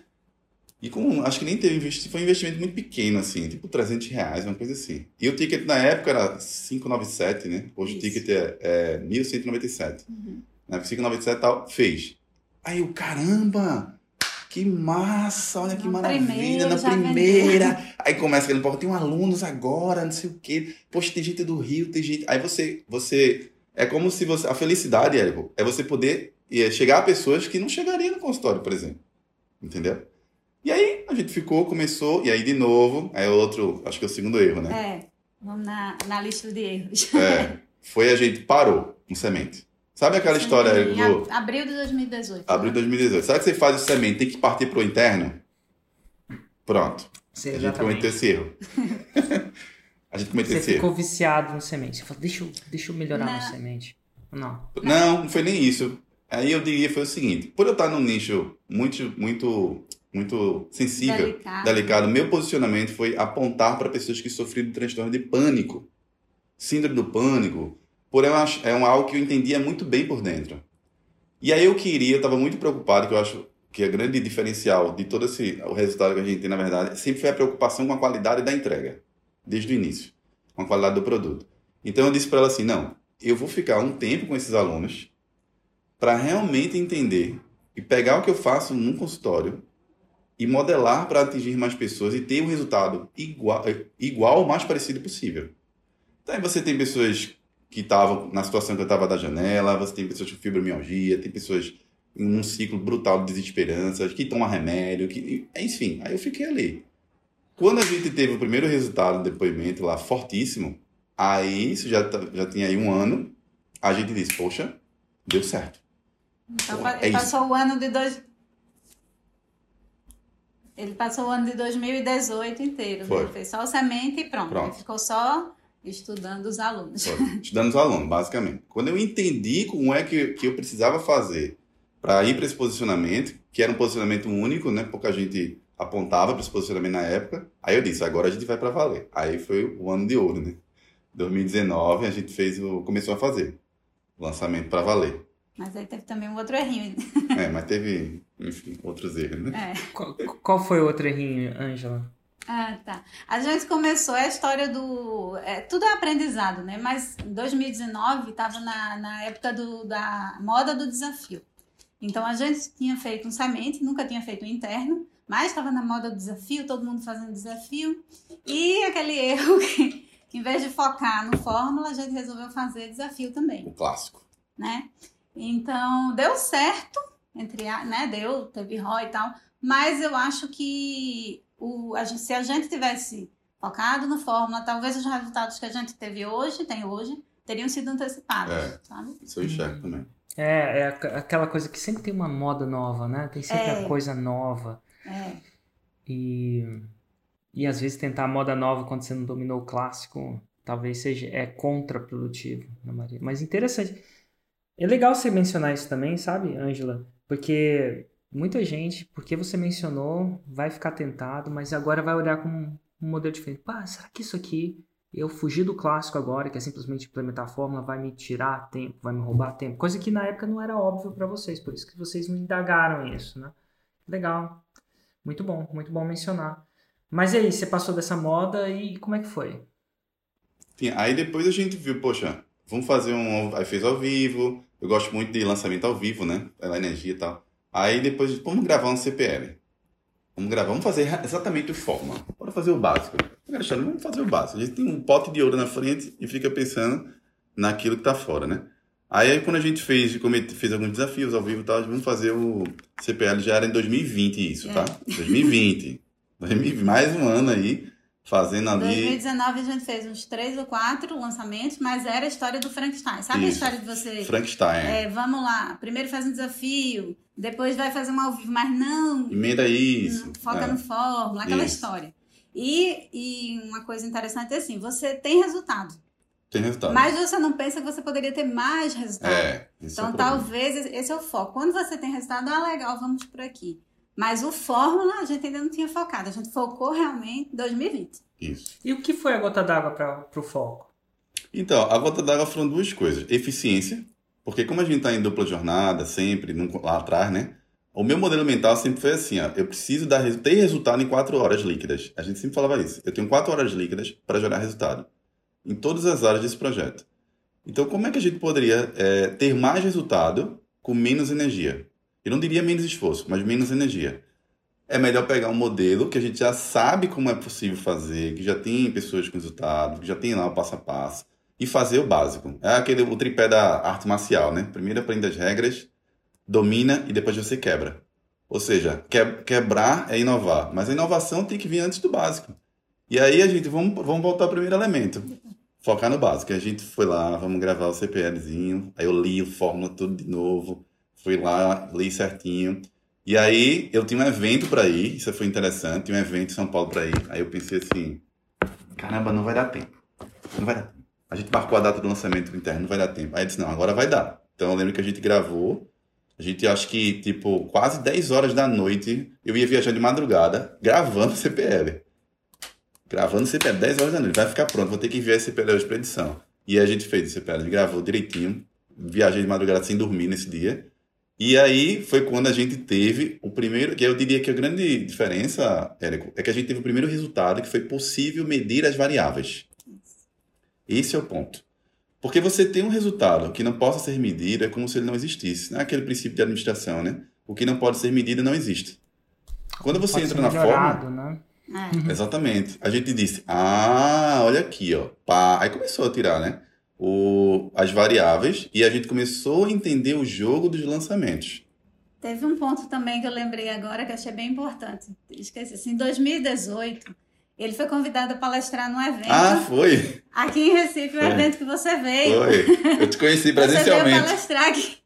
E com, acho que nem teve investimento, foi um investimento muito pequeno, assim, tipo 300 reais, uma coisa assim. E o ticket na época era 597, né? Hoje Isso. o ticket é, é 1.197. Uhum. Né? 597 e tal, fez. Aí o caramba! Que massa, olha que na maravilha, primeira, na primeira. Aí começa aquele pouco, tem um alunos agora, não sei o quê. Poxa, tem gente do Rio, tem gente. Aí você, você. É como se você. A felicidade, Érico, é você poder é, chegar a pessoas que não chegariam no consultório, por exemplo. Entendeu? E aí a gente ficou, começou, e aí de novo, é outro, acho que é o segundo erro, né? É, vamos na, na lista de erros. É, foi a gente parou no semente. Sabe aquela Sim, história do... Abril de 2018. Abril de 2018. Sabe que você faz o semente, tem que partir pro interno? Pronto. Sim, a gente cometeu esse erro. a gente cometeu você esse erro. Você ficou viciado no semente. Você falou, deixa eu, deixa eu melhorar não. no semente. Não. Não, não foi nem isso. Aí eu diria foi o seguinte, por eu estar num nicho muito, muito muito sensível, delicado. delicado. Meu posicionamento foi apontar para pessoas que sofriam de transtorno de pânico, síndrome do pânico, porém é um algo que eu entendia muito bem por dentro. E aí eu queria, eu estava muito preocupado, que eu acho que a grande diferencial de todo esse o resultado que a gente tem, na verdade, sempre foi a preocupação com a qualidade da entrega, desde o início, com a qualidade do produto. Então eu disse para ela assim, não, eu vou ficar um tempo com esses alunos para realmente entender e pegar o que eu faço num consultório e modelar para atingir mais pessoas e ter um resultado igual, igual ou mais parecido possível. Então aí você tem pessoas que estavam na situação que eu estava da janela, você tem pessoas com fibromialgia, tem pessoas em um ciclo brutal de desesperança, que tomam remédio, que, enfim, aí eu fiquei ali. Quando a gente teve o primeiro resultado do depoimento lá fortíssimo, aí isso já, tá, já tinha aí um ano, a gente disse, poxa, deu certo. Então, Porra, é passou isso. o ano de dois, ele passou o ano de 2018 inteiro. Né? Foi. Ele fez só o semente e pronto. pronto. Ele ficou só estudando os alunos. Foi. Estudando os alunos, basicamente. Quando eu entendi como é que, que eu precisava fazer para ir para esse posicionamento, que era um posicionamento único, né? Pouca gente apontava para esse posicionamento na época. Aí eu disse, agora a gente vai para valer. Aí foi o ano de ouro, né? 2019 a gente fez o começou a fazer o lançamento para valer. Mas aí teve também um outro errinho. É, mas teve, enfim, outros erros, né? É. Qual, qual foi o outro errinho, Ângela? Ah, tá. A gente começou a história do. É, tudo é aprendizado, né? Mas em 2019 estava na, na época do, da moda do desafio. Então a gente tinha feito um semente, nunca tinha feito um interno, mas estava na moda do desafio, todo mundo fazendo desafio. E aquele erro que, que, em vez de focar no fórmula, a gente resolveu fazer desafio também. O clássico. Né? Então, deu certo, entre a, né, deu, teve ROI e tal, mas eu acho que o, a gente, se a gente tivesse focado no Fórmula, talvez os resultados que a gente teve hoje, tem hoje, teriam sido antecipados, É. sabe? Isso eu enxergo também. É, é aqu- aquela coisa que sempre tem uma moda nova, né? Tem sempre É. a coisa nova. É. E, e às vezes tentar a moda nova quando você não dominou o clássico, talvez seja é contraprodutivo, né, Maria? Mas interessante. É legal você mencionar isso também, sabe, Ângela? Porque muita gente, porque você mencionou, vai ficar tentado, mas agora vai olhar com um modelo diferente. Pá, será que isso aqui, eu fugir do clássico agora, que é simplesmente implementar a fórmula, vai me tirar tempo, vai me roubar tempo? Coisa que na época não era óbvio para vocês, por isso que vocês não indagaram isso, né? Legal. Muito bom, muito bom mencionar. Mas e aí, você passou dessa moda e como é que foi? Sim, aí depois a gente viu, poxa, vamos fazer um. Aí fez ao vivo. Eu gosto muito de lançamento ao vivo, né? Pela energia e tal. Aí depois, vamos gravar um CPL. Vamos gravar, vamos fazer exatamente o forma. Bora fazer o básico. Alexandre, vamos fazer o básico. A gente tem um pote de ouro na frente e fica pensando naquilo que tá fora, né? Aí, aí quando a gente fez, fez alguns desafios ao vivo e tal, vamos fazer o CPL, já era em 2020 isso, tá? 2020. 2020. Mais um ano aí, fazendo Em ali. 2019 a gente fez uns três ou quatro lançamentos, mas era a história do Frankenstein. Sabe a Isso. história de você Frankenstein. É, vamos lá, primeiro faz um desafio, depois vai fazer um ao vivo, mas não, Emenda isso. não foca É. no fórmula, aquela Isso. história. E, e uma coisa interessante é assim, você tem resultado, Tem resultado. mas você não pensa que você poderia ter mais resultado. É, é então problema. talvez esse é o foco. Quando você tem resultado, ah, legal, vamos por aqui. Mas o fórmula a gente ainda não tinha focado, a gente focou realmente em 2020. Isso. E o que foi a gota d'água para o foco? Então, a gota d'água foram duas coisas. Eficiência, porque como a gente está em dupla jornada, sempre, lá atrás, né? O meu modelo mental sempre foi assim, ó, eu preciso dar, ter resultado em quatro horas líquidas. A gente sempre falava isso. Eu tenho quatro horas líquidas para gerar resultado. Em todas as áreas desse projeto. Então, como é que a gente poderia é, ter mais resultado com menos energia? Eu não diria menos esforço, mas menos energia. É melhor pegar um modelo que a gente já sabe como é possível fazer, que já tem pessoas com resultado, que já tem lá o passo a passo, e fazer o básico. É aquele o tripé da arte marcial, né? Primeiro aprende as regras, domina e depois você quebra. Ou seja, que- quebrar é inovar, mas a inovação tem que vir antes do básico. E aí a gente, vamos, vamos voltar ao primeiro elemento. Focar no básico. A gente foi lá, vamos gravar o CPLzinho, aí eu li o fórmula tudo de novo, fui lá, li certinho. E aí eu tinha um evento para ir, isso foi interessante, tinha um evento em São Paulo para ir. Aí eu pensei assim, caramba, não vai dar tempo. Não vai dar tempo. A gente marcou a data do lançamento interno, não vai dar tempo. Aí eu disse, não, agora vai dar. Então eu lembro que a gente gravou, a gente acho que, tipo, quase 10 horas da noite, eu ia viajar de madrugada, gravando CPL. Gravando CPL, 10 horas da noite, vai ficar pronto, vou ter que enviar esse CPL hoje pra edição. E aí a gente fez o CPL, a gente gravou direitinho, viajei de madrugada sem dormir nesse dia. E aí foi quando a gente teve o primeiro, que eu diria que a grande diferença, Érico, é que a gente teve o primeiro resultado que foi possível medir as variáveis. Esse é o ponto. Porque você tem um resultado que não possa ser medido é como se ele não existisse. Não é aquele princípio de administração, né? O que não pode ser medido não existe. Quando você Pode entra ser na forma, né? É. Exatamente. A gente disse, ah, olha aqui, ó. Pá. Aí começou a tirar, né? O, as variáveis e a gente começou a entender o jogo dos lançamentos. Teve um ponto também que eu lembrei agora que achei bem importante. Esqueci. Assim, em 2018, ele foi convidado a palestrar num evento Ah, foi? aqui em Recife, o Foi. evento que você veio. Foi. Eu te conheci Você veio presencialmente. palestrar aqui.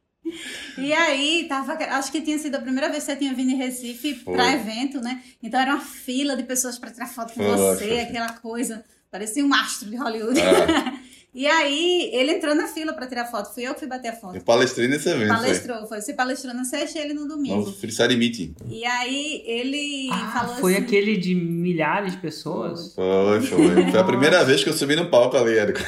E aí, tava, acho que tinha sido a primeira vez que você tinha vindo em Recife para evento, né? Então era uma fila de pessoas para tirar foto com Foi, você, foi. aquela coisa, parecia um astro de Hollywood. Ah, E aí, ele entrou na fila para tirar foto, fui eu que fui bater a foto. eu palestrei nesse evento. Palestrou, foi. Você palestrou na sexta e ele no Foi. domingo. No Freestyle Meeting. E aí, ele Ah, falou foi assim... aquele de milhares de pessoas? Foi, foi. Foi a primeira vez que eu subi no palco ali, Érico.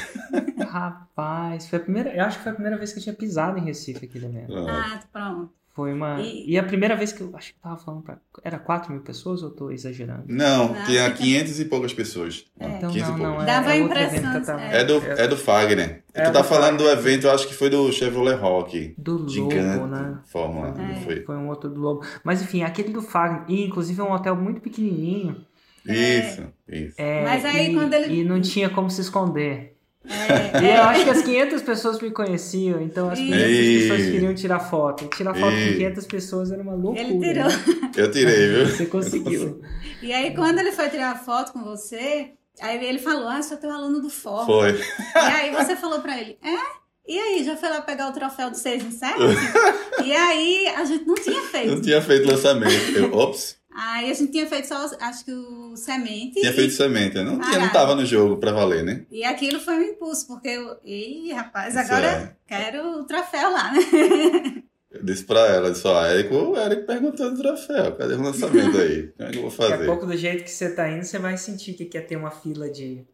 Rapaz, foi a primeira. Eu acho que foi a primeira vez que eu tinha pisado em Recife aquele evento. Ah, Ah, pronto. Foi uma. E- E, a primeira vez que eu acho que eu tava falando pra. Era 4 mil pessoas ou eu tô exagerando? Não, Não, tinha fica- 500 e poucas pessoas. É. Então 15 e não, não, poucas. é, Dava é outro impressão, evento que eu tava- É do, é do Fagner. É tu tá do falando do Fagner. evento, eu acho que foi do Chevrolet Rock. Do Lobo, né? Fórmula. É. não Foi. Foi um outro do Lobo. Mas enfim, aquele do Fagner, e inclusive é um hotel muito pequenininho. Isso, isso. É, Mas aí e, quando ele- e não tinha como se esconder. É, eu acho que as 500 pessoas me conheciam, então as 500 Ih. pessoas queriam tirar foto. Tirar foto com 500 pessoas era uma loucura. Ele tirou. né? Eu tirei, viu? Você conseguiu. E aí, quando ele foi tirar a foto com você, Aí ele falou, ah, sou teu aluno do Fórum. Foi. E aí você falou pra ele, é? E aí, já foi lá pegar o troféu do 6 em 7? e aí, a gente não tinha feito. Não tinha feito lançamento. Eu, ops. Aí a gente tinha feito só, acho que o semente. Tinha e, feito semente. Não, tinha, não tava no jogo pra valer, né? e aquilo foi um impulso, porque eu, ih, rapaz, Isso agora é. quero o troféu lá, né? Eu disse pra ela, eu disse, ó, Érico, o Érico perguntando do troféu. Cadê o lançamento aí? Como é que eu vou Daqui a fazer? pouco, do jeito que você tá indo, você vai sentir que quer ter uma fila de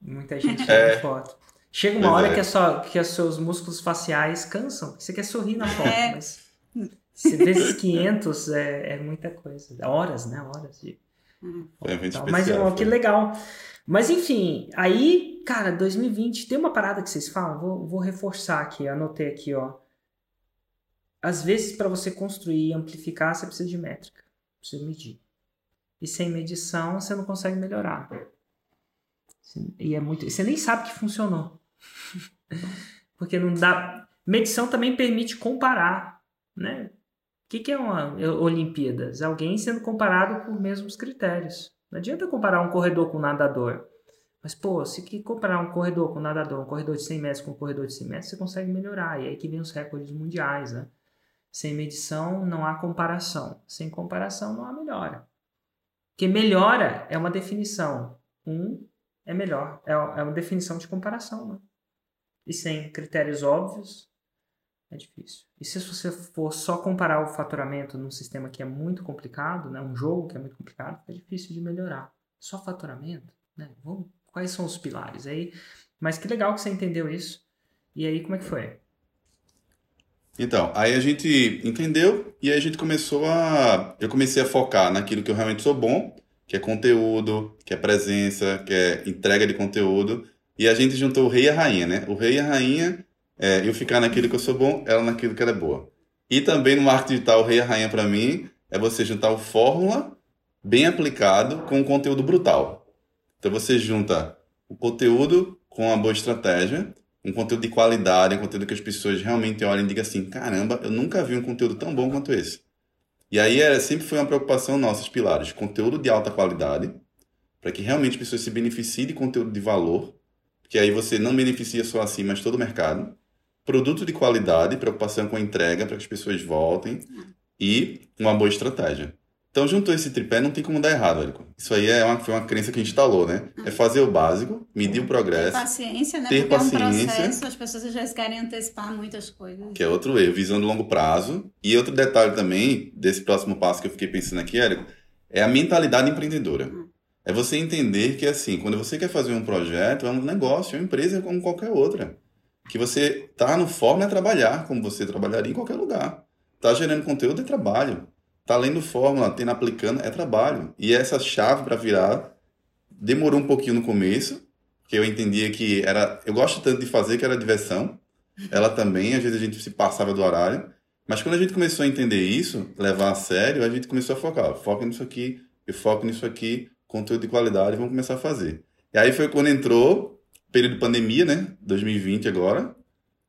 muita gente É. tirando foto. Chega uma Pois hora é. que, é só, que os seus músculos faciais cansam. porque Você quer sorrir na foto, É. mas se vezes 500 é, é muita coisa. Horas, né? Horas de Foi um evento Tal. especial. Mas ó, que foi. legal. Mas enfim, aí, cara, 2020, tem uma parada que vocês falam, vou, vou reforçar aqui, anotei aqui, ó. Às vezes, para você construir e amplificar, você precisa de métrica, precisa medir. E sem medição, você não consegue melhorar. E é muito. Você nem sabe que funcionou. Porque não dá. Medição também permite comparar, né? O que, que é uma Olimpíadas? Alguém sendo comparado por mesmos critérios. Não adianta comparar um corredor com um nadador. Mas, pô, se que comparar um corredor com um nadador, um corredor de 100 metros com um corredor de 100 metros, você consegue melhorar. E aí que vem os recordes mundiais, né? Sem medição não há comparação. Sem comparação não há melhora. Porque melhora é uma definição. Um é melhor. É é uma definição de comparação, né? E sem critérios óbvios, é difícil. E se você for só comparar o faturamento num sistema que é muito complicado, né, um jogo que é muito complicado, é difícil de melhorar. Só faturamento, né? Vamos, quais são os pilares aí? Mas que legal que você entendeu isso. E aí como é que foi? Então, aí a gente entendeu e aí a gente começou a. Eu comecei a focar naquilo que eu realmente sou bom, que é conteúdo, que é presença, que é entrega de conteúdo. E a gente juntou o rei e a rainha, né? O rei e a rainha, é, eu ficar naquilo que eu sou bom, ela naquilo que ela é boa. E também no marketing digital, o rei e a rainha, para mim, é você juntar o fórmula bem aplicado com um conteúdo brutal. Então você junta o conteúdo com uma boa estratégia, um conteúdo de qualidade, um conteúdo que as pessoas realmente olhem e digam assim, caramba, eu nunca vi um conteúdo tão bom quanto esse. E aí era, sempre foi uma preocupação nossa, os pilares, conteúdo de alta qualidade, para que realmente as pessoas se beneficiem de conteúdo de valor, porque aí você não beneficia só assim, mas todo o mercado. Produto de qualidade, preocupação com a entrega para que as pessoas voltem e uma boa estratégia. Então, juntou esse tripé, não tem como dar errado, Érico. Isso aí é uma, foi uma crença que a gente instalou, né? É fazer o básico, medir o Ter progresso, paciência, né? ter Porque é um paciência. processo, as pessoas vezes querem antecipar muitas coisas. que é outro erro, visão de longo prazo. E outro detalhe também, desse próximo passo que eu fiquei pensando aqui, Érico, é a mentalidade empreendedora. É você entender que, assim, quando você quer fazer um projeto, é um negócio, é uma empresa como qualquer outra. Que você tá no fórum é trabalhar, como você trabalharia em qualquer lugar. Tá gerando conteúdo é trabalho. Tá lendo fórmula, tendo aplicando é trabalho. E essa chave para virar demorou um pouquinho no começo, porque eu entendia que era. Eu gosto tanto de fazer que era diversão. Ela também, às vezes a gente se passava do horário. Mas quando a gente começou a entender isso, levar a sério, a gente começou a focar. Foca nisso aqui, eu foco nisso aqui, conteúdo de qualidade, vamos começar a fazer. E aí foi quando entrou período de pandemia, né? 2020 agora.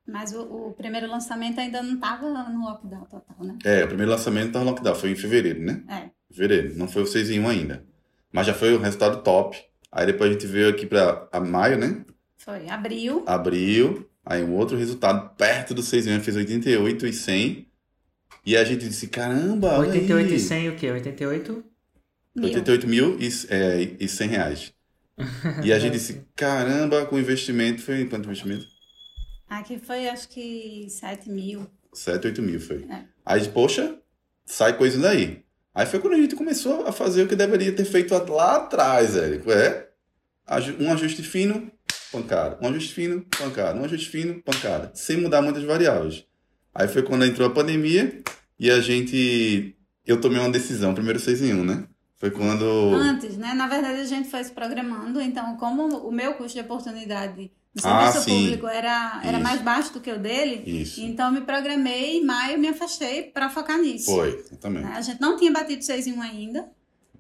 Mas o, o primeiro lançamento ainda não estava no lockdown total, né? É, o primeiro lançamento tá no lockdown, foi em fevereiro, né? É. Fevereiro, não foi o 6 em 1 ainda. Mas já foi o resultado top. Aí depois a gente veio aqui para maio, né? Foi abril. Abril, aí um outro resultado perto do 6 em 1, fez 88 e 100. E a gente disse, caramba, olha 88 aí. e 100 o quê? 88? Mil. 88 mil e, é, e 100 reais. E a gente disse, caramba, com investimento, foi quanto investimento? Aqui foi acho que 7 mil. 7, 8 mil foi. É. Aí, poxa, sai coisa daí. Aí foi quando a gente começou a fazer o que deveria ter feito lá atrás, Érico. É um ajuste fino, pancada. Um ajuste fino, pancada. Um ajuste fino, pancada. Sem mudar muitas variáveis. Aí foi quando entrou a pandemia e a gente. Eu tomei uma decisão, primeiro 6 em 1, né? Foi quando. Antes, né? Na verdade, a gente foi se programando. Então, como o meu custo de oportunidade no Ah, serviço sim. público era, era Isso. mais baixo do que o dele, Isso. então me programei em maio me afastei para focar nisso. Foi, exatamente. né? A gente não tinha batido 6 em 1 ainda.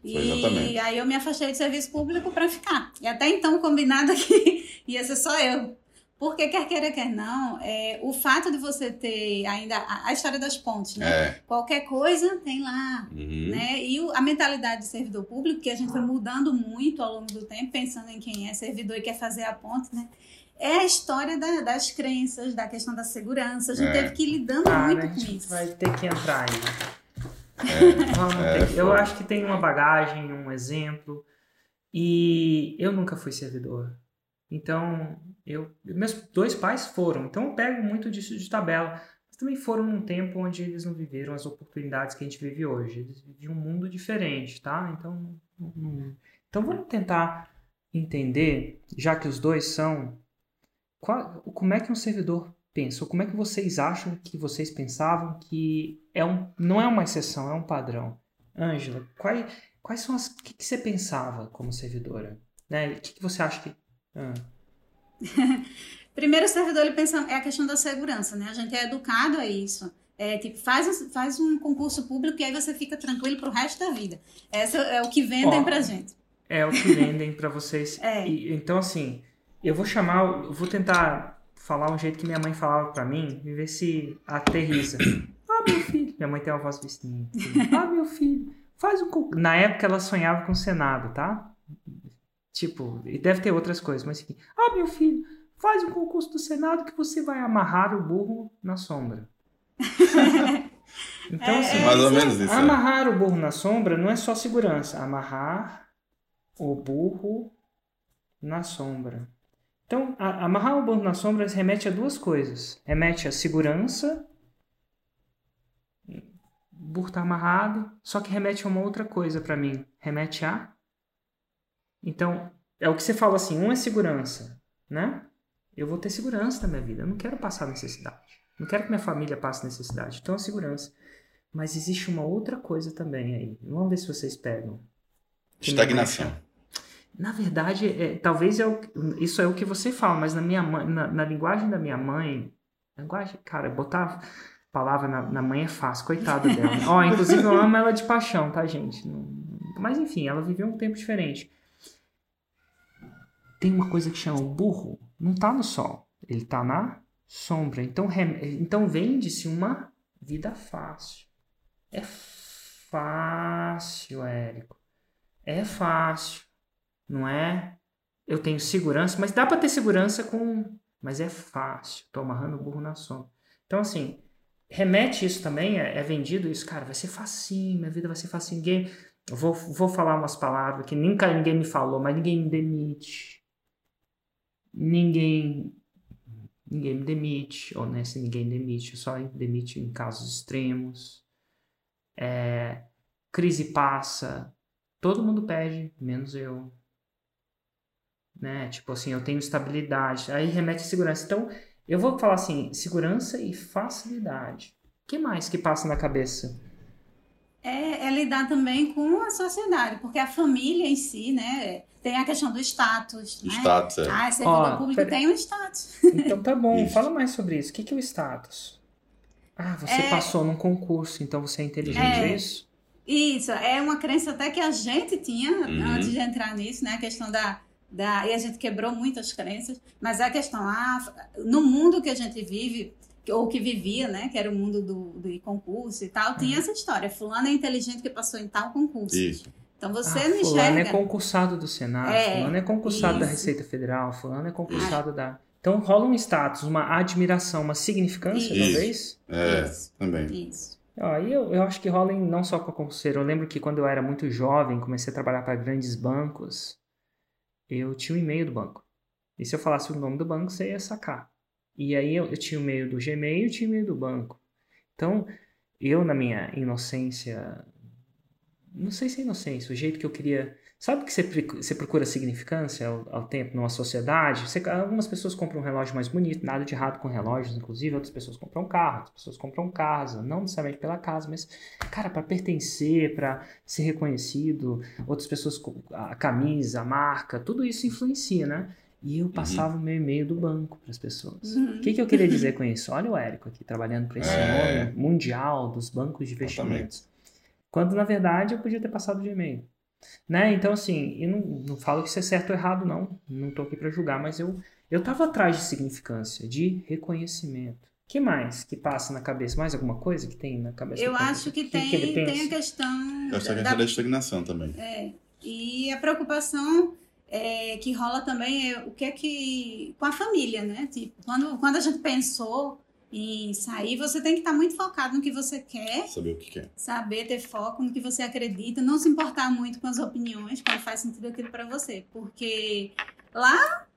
Foi, E exatamente. aí eu me afastei do serviço público para ficar. E até então, combinado aqui, ia ser só eu. Porque quer queira, quer não, é, o fato de você ter ainda a, a história das pontes, né? É. Qualquer coisa tem lá, Uhum. né? E o- a mentalidade de servidor público, que a gente foi mudando muito ao longo do tempo, pensando em quem é servidor e quer fazer a ponte, né? É a história da- das crenças, da questão da segurança. A gente É. teve que ir lidando Cara, muito a com gente isso. vai ter que entrar aí. É. Vamos É, eu acho que tem uma bagagem, um exemplo. E eu nunca fui servidor. Então, eu, meus dois pais foram. Então, eu pego muito disso de tabela. Mas também foram num tempo onde eles não viveram as oportunidades que a gente vive hoje. Eles viviam um mundo diferente, tá? Então, então vamos tentar entender, já que os dois são, qual- como é que um servidor pensa? Ou como é que vocês acham que vocês pensavam que é um, não é uma exceção, é um padrão? Ângela, quais, quais são as. O que, que você pensava como servidora? Né? O que, que você acha que. Ah, Primeiro, o servidor ele pensa é a questão da segurança, né? A gente é educado a isso. É tipo, faz, um- faz um concurso público e aí você fica tranquilo pro resto da vida. Essa é o que vendem Ó, pra gente. é o que vendem pra vocês. É. E- então, assim, eu vou chamar. Eu vou tentar falar um jeito que minha mãe falava pra mim e ver se aterriza. Ah, meu filho. Minha mãe tem uma voz vestinha. Ah, meu filho. Faz um concurso. Na época ela sonhava com o Senado, tá? Tipo, e deve ter outras coisas, mas enfim. Ah, meu filho, faz um concurso do Senado que você vai amarrar o burro na sombra. então, É, assim, é Mais ou menos isso. é. Amarrar o burro na sombra não é só segurança. Amarrar o burro na sombra. Então, a- amarrar o burro na sombra remete a duas coisas. Remete a segurança. O burro tá amarrado. Só que remete a uma outra coisa para mim. Remete a. Então, é o que você fala assim: um é segurança, né? Eu vou ter segurança na minha vida. Eu não quero passar necessidade. Não quero que minha família passe necessidade. Então, a segurança. Mas existe uma outra coisa também aí. Vamos ver se vocês pegam. Estagnação. Na verdade, é, talvez é o, isso é o que você fala, mas na minha mãe, na, na linguagem da minha mãe, linguagem, cara, botar palavra na, na mãe é fácil, coitada dela. né? Ó, inclusive eu amo ela de paixão, tá, gente? Não- mas enfim, ela viveu um tempo diferente. Tem uma coisa que chama o burro, não tá no sol, ele tá na sombra. Então, então vende-se uma vida fácil. É fácil, Érico. É fácil. Não é? Eu tenho segurança, mas dá pra ter segurança com. Mas é fácil. Tô amarrando o burro na sombra. Então, assim, remete isso também, é, é vendido isso, cara, vai ser facinho, minha vida vai ser facinho. Ninguém. Vou, vou falar umas palavras que nunca ninguém me falou, mas ninguém me demite. Ninguém. Ninguém me demite. Ou né, se ninguém demite, só demite em casos extremos. É, crise passa. Todo mundo pede, menos eu né? Tipo assim, eu tenho estabilidade. Aí remete a segurança. Então, eu vou falar assim, segurança e facilidade. O que mais que passa na cabeça? É, é lidar também com a sociedade, porque a família em si, né? Tem a questão do status, né? Status, é. Ah, servidor Ó, público pera- tem um status. Então tá bom, Isso. fala mais sobre isso. O que, que é o status? Ah, você É- passou num concurso, então você é inteligente, é, É. isso? Isso, é uma crença até que a gente tinha Uhum. antes de entrar nisso, né? A questão da, da. E a gente quebrou muitas crenças, mas a questão, ah, no mundo que a gente vive, ou que vivia, né? Que era o mundo do, do concurso e tal, Uhum. tinha essa história. Fulano é inteligente que passou em tal concurso. Isso. Então você ah, não fulano enxerga. é concursado do Senado, É, fulano é concursado da isso. Receita Federal, fulano é concursado da... Então rola um status, uma admiração, uma significância, Isso. talvez? É, Isso. também. Isso. Aí eu, eu acho que rola em, não só com a concurseira. Eu lembro que quando eu era muito jovem, comecei a trabalhar para grandes bancos, eu tinha um e-mail do banco. E se eu falasse o nome do banco, você ia sacar. E aí eu, eu tinha o e-mail do Gmail e tinha o e-mail do banco. Então, eu na minha inocência, não sei se é inocência, o jeito que eu queria... Sabe que você, você procura significância ao, ao tempo numa sociedade? Você- algumas pessoas compram um relógio mais bonito, nada de errado com relógios, inclusive. Outras pessoas compram um carro, outras pessoas compram casa. Não necessariamente pela casa, mas, cara, para pertencer, para ser reconhecido. Outras pessoas, com a camisa, a marca, tudo isso influencia, né? E eu passava o meu e-mail do banco para as pessoas. Uhum. O que, que eu queria dizer com isso? Olha o Érico aqui trabalhando para esse É. nome mundial dos bancos de investimentos. Quando, na verdade, eu podia ter passado de e-mail. Né? Então, assim, eu não, não falo que isso é certo ou errado, não. Não tô aqui para julgar, mas eu, Eu estava atrás de significância, de reconhecimento. que mais que passa na cabeça? Mais alguma coisa que tem na cabeça? Eu acho que, que tem, que tem a questão. Eu acho que a questão da estagnação também. É. E a preocupação é, que rola também é o que é que. com a família, né? Tipo, quando, quando a gente pensou em sair, você tem que estar muito focado no que você quer. Saber o que quer. Saber ter foco no que você acredita, não se importar muito com as opiniões, quando faz sentido aquilo para você. Porque lá,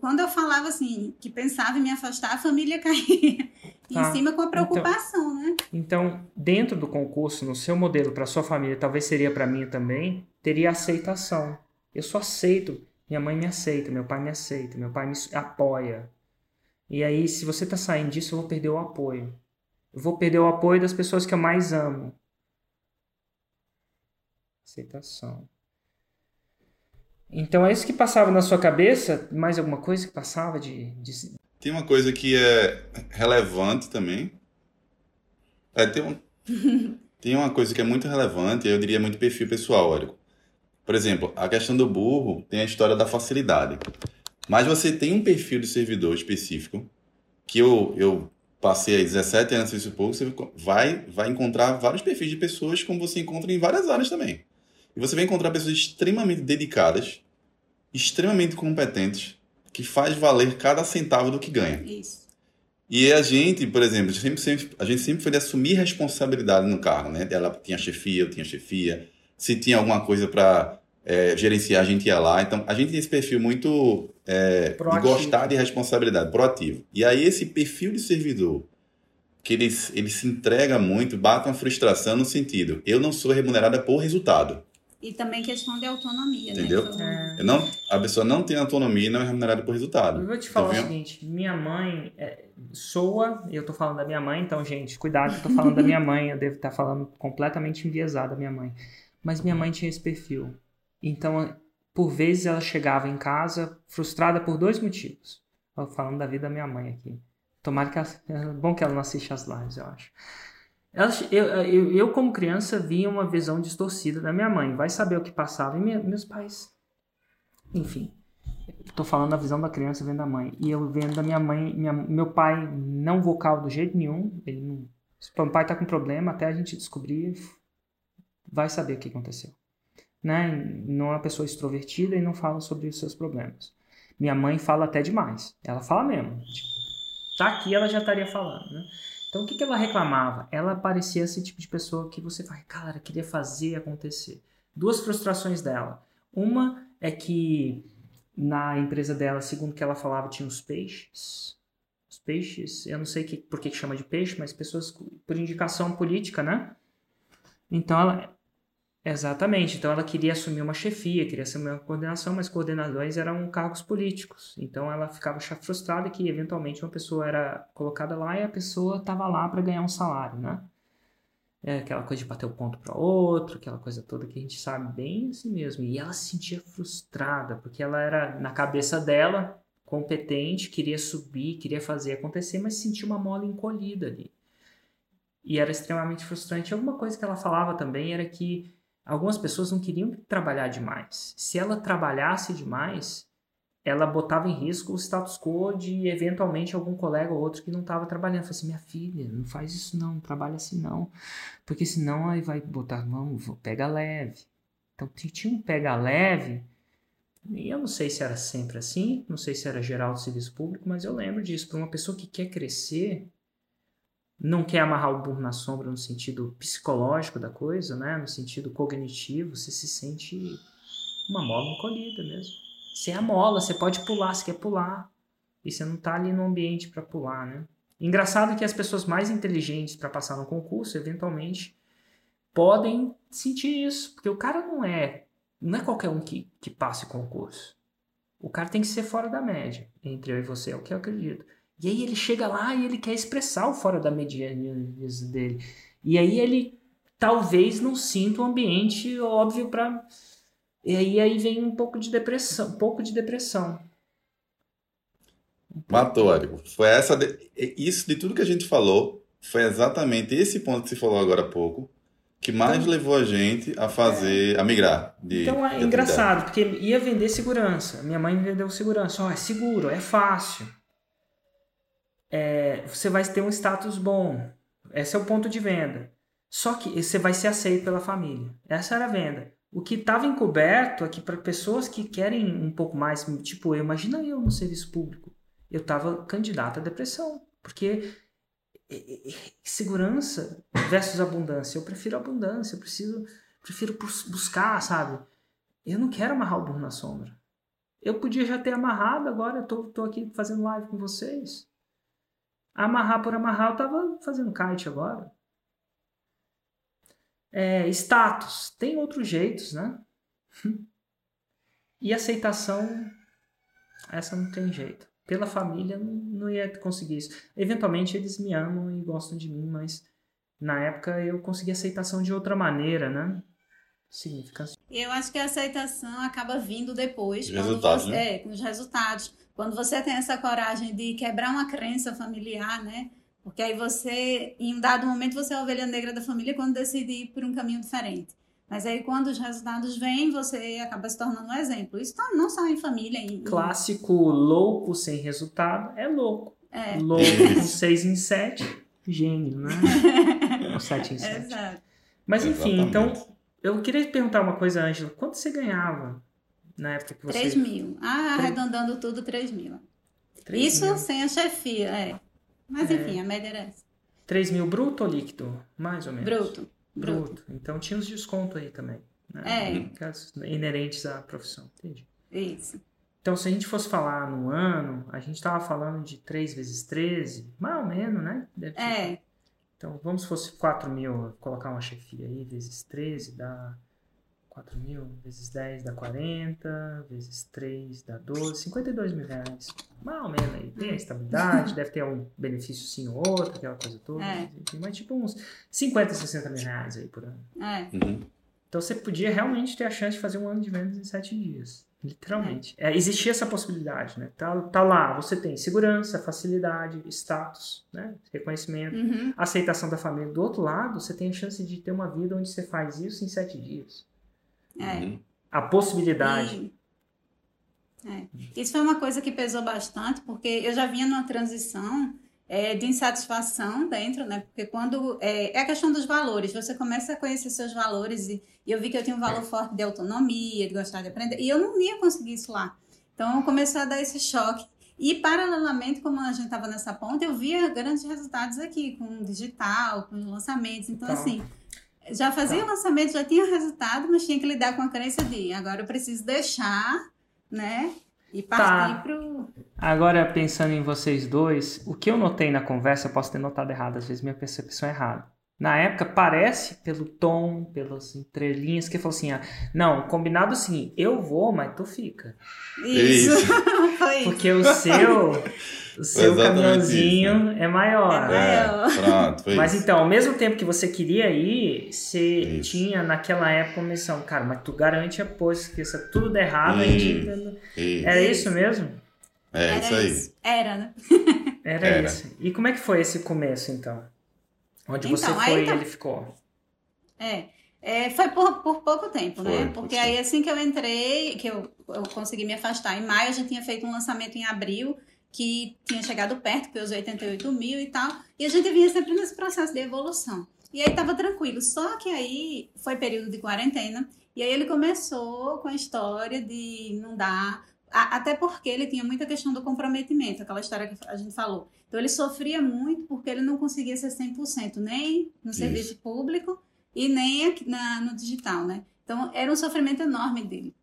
quando eu falava assim, que pensava em me afastar, a família caía tá. em cima com a preocupação, então, né? Então, dentro do concurso, no seu modelo para sua família, talvez seria para mim também, teria aceitação. Eu só aceito. Minha mãe me aceita, meu pai me aceita, meu pai me apoia. E aí, se você está saindo disso, eu vou perder o apoio. Eu vou perder o apoio das pessoas que eu mais amo. Aceitação. Então é isso que passava na sua cabeça? Mais alguma coisa que passava de. de... Tem uma coisa que é relevante também. É, tem, um... tem uma coisa que é muito relevante, eu diria muito perfil pessoal, Érico. Por exemplo, a questão do burro tem a história da facilidade. Mas você tem um perfil de servidor específico, que eu, eu passei aí 17 anos nesse pouco, você vai, vai encontrar vários perfis de pessoas como você encontra em várias áreas também. E você vai encontrar pessoas extremamente dedicadas, extremamente competentes, que faz valer cada centavo do que ganha. Isso. E a gente, por exemplo, sempre, sempre, a gente sempre foi de assumir responsabilidade no carro, né? Ela tinha chefia, eu tinha chefia se tinha alguma coisa para é, gerenciar, a gente ia lá. Então, a gente tem esse perfil muito é, de gostar de responsabilidade, proativo. E aí, esse perfil de servidor, que ele, ele se entrega muito, bate uma frustração no sentido, eu não sou remunerada por resultado. E também questão de autonomia, né? Entendeu? né? É. Não, a pessoa não tem autonomia e não é remunerada por resultado. Eu vou te falar então, o seguinte, minha mãe é, soa, eu tô falando da minha mãe, então, gente, cuidado, eu tô falando da minha mãe, eu devo estar falando completamente enviesada da minha mãe. Mas minha mãe tinha esse perfil. Então, por vezes ela chegava em casa frustrada por dois motivos. Falando da vida da minha mãe aqui. Tomara que ela, é bom que ela não assiste as lives, eu acho. Ela, eu, eu, eu, como criança, via uma visão distorcida da minha mãe. Vai saber o que passava. E minha, meus pais. Enfim. Estou falando da visão da criança vendo da mãe. E eu vendo da minha mãe. Minha, meu pai não vocal do jeito nenhum. Ele não. Se o pai tá com problema, até a gente descobrir, vai saber o que aconteceu. Né? Não é uma pessoa extrovertida e não fala sobre os seus problemas. Minha mãe fala até demais. Ela fala mesmo. Tá aqui, ela já estaria falando, né? Então, o que, que ela reclamava? Ela parecia esse tipo de pessoa que você fala, cara, queria fazer acontecer. Duas frustrações dela. Uma é que na empresa dela, segundo que ela falava, tinha os peixes. Os peixes, eu não sei que, por que chama de peixe, mas pessoas por indicação política, né? Então, ela, Exatamente. Então ela queria assumir uma chefia, queria assumir uma coordenação, mas coordenadores eram cargos políticos. Então ela ficava frustrada que eventualmente uma pessoa era colocada lá e a pessoa estava lá para ganhar um salário, né? É aquela coisa de bater o ponto para outro, aquela coisa toda que a gente sabe bem assim mesmo. E ela se sentia frustrada, porque ela era, na cabeça dela, competente, queria subir, queria fazer acontecer, mas sentia uma mola encolhida ali. E era extremamente frustrante. Alguma coisa que ela falava também era que algumas pessoas não queriam trabalhar demais. Se ela trabalhasse demais, ela botava em risco o status quo de eventualmente algum colega ou outro que não estava trabalhando. Falei assim, minha filha, não faz isso não, não trabalha assim não, porque senão aí vai botar, não, pega leve. Então tinha um pega leve, e eu não sei se era sempre assim, não sei se era geral do serviço público, mas eu lembro disso. Para uma pessoa que quer crescer, não quer amarrar o burro na sombra no sentido psicológico da coisa, né? no sentido cognitivo, você se sente uma mola encolhida mesmo. Você é a mola, você pode pular, você quer pular. E você não está ali no ambiente para pular, né? Engraçado que as pessoas mais inteligentes para passar no concurso, eventualmente, podem sentir isso. Porque o cara não é. Não é qualquer um que, que passe concurso. O cara tem que ser fora da média. Entre eu e você, é o que eu acredito. E aí ele chega lá e ele quer expressar o fora da mediana dele. E aí ele talvez não sinta um ambiente óbvio para e aí, aí vem um pouco de depressão, um pouco de depressão. Matou, Érico. Foi essa de... isso de tudo que a gente falou, foi exatamente esse ponto que você falou agora há pouco, que mais levou a gente a fazer, a migrar de Então é de engraçado, porque ia vender segurança. Minha mãe vendeu segurança. Ó, é seguro, é fácil. É, você vai ter um status bom. Esse é o ponto de venda. Só que você vai ser aceito pela família. Essa era a venda. O que estava encoberto é que para pessoas que querem um pouco mais, tipo eu, imagina eu no serviço público. Eu estava candidato à depressão. Porque é, é, segurança versus abundância. Eu prefiro abundância, eu preciso, prefiro bus- buscar, sabe? Eu não quero amarrar o burro na sombra. Eu podia já ter amarrado, agora eu tô, tô aqui fazendo live com vocês. Amarrar por amarrar, eu tava fazendo kite agora. É, status, tem outros jeitos, né? E aceitação, essa não tem jeito. Pela família, não, não ia conseguir isso. Eventualmente eles me amam e gostam de mim, mas na época eu consegui aceitação de outra maneira, né? Significa E eu acho que a aceitação acaba vindo depois. Resultados, você- né? É, com os resultados. Quando você tem essa coragem de quebrar uma crença familiar, né? Porque aí você, em um dado momento, você é a ovelha negra da família quando decide ir por um caminho diferente. Mas aí, quando os resultados vêm, você acaba se tornando um exemplo. Isso tá- não só em família. Em, clássico louco sem resultado é louco. É. Louco com. 6 em 7, gênio, né? Ou 7 em 7. Exato. Mas enfim, Exatamente. então eu queria te perguntar uma coisa, Ângela. Quanto você ganhava na época que você. 3 mil. Ah, arredondando tudo, 3 mil. Três Isso mil. sem a chefia, é. Mas É. enfim, a média era essa. 3 mil bruto ou líquido? Mais ou menos. Bruto. Bruto. Bruto. Então tinha os descontos aí também. Né? É. Aquelas Inerentes à profissão. Entendi. Isso. Então, se a gente fosse falar no ano, a gente estava falando de 3 vezes 13, mais ou menos, né? Deve ser. É. Então, vamos se fosse 4 mil, colocar uma chefia aí, vezes 13 dá 4 mil, vezes 10 dá 40, vezes 3 dá 12, 52 mil reais. Mais ou menos aí. Tem a estabilidade, deve ter um benefício sim ou outro, aquela coisa toda. É. Enfim, Mas tipo uns 50, 60 mil reais aí por ano. É. Uhum. Então você podia realmente ter a chance de fazer um ano de vendas em 7 dias. Literalmente. É, existia essa possibilidade, né? Tá, tá lá, você tem segurança, facilidade, status, né? Reconhecimento Uhum. aceitação da família. Do outro lado, você tem a chance de ter uma vida onde você faz isso em sete dias. É. Uhum. A possibilidade. E- é. Isso foi uma coisa que pesou bastante, porque eu já vinha numa transição é, de insatisfação dentro, né? Porque quando. É, é a questão dos valores, você começa a conhecer seus valores, e, e eu vi que eu tinha um valor forte de autonomia, de gostar de aprender, e eu não ia conseguir isso lá. Então começou a dar esse choque. E, paralelamente, como a gente estava nessa ponta, eu via grandes resultados aqui, com digital, com os lançamentos. Então, Tá. assim, já fazia o lançamento, já tinha resultado, mas tinha que lidar com a crença de agora eu preciso deixar, né? E partir Tá. pro. Agora, pensando em vocês dois, o que eu notei na conversa, eu posso ter notado errado, às vezes minha percepção é errada. Na época, parece, pelo tom, pelas entrelinhas, que falou assim: ah, não, combinado assim, eu vou, mas tu fica. Isso. Isso. Foi isso. Porque o seu, o seu caminhãozinho é maior. É É, pronto, foi Mas isso. então, ao mesmo tempo que você queria ir, você Isso. tinha naquela época uma missão, cara, mas tu garante após que se tudo der errado, a gente. Isso. Era isso mesmo? É Era isso aí. isso. Era, né? Era, Era. isso. E como é que foi esse começo, então? Onde você Então, aí foi e tá- ele ficou? É. É, foi por, por pouco tempo, Foi, né? por Porque aí assim que eu entrei, que eu, eu consegui me afastar em maio, a gente tinha feito um lançamento em abril que tinha chegado perto, que os 88 mil e tal, e a gente vinha sempre nesse processo de evolução. E aí tava tranquilo, só que aí foi período de quarentena, e aí ele começou com a história de não dar, a- até porque ele tinha muita questão do comprometimento, aquela história que a gente falou. Então ele sofria muito porque ele não conseguia ser 100%, nem no Isso. serviço público, e nem aqui na, no digital, né? Então era um sofrimento enorme dele.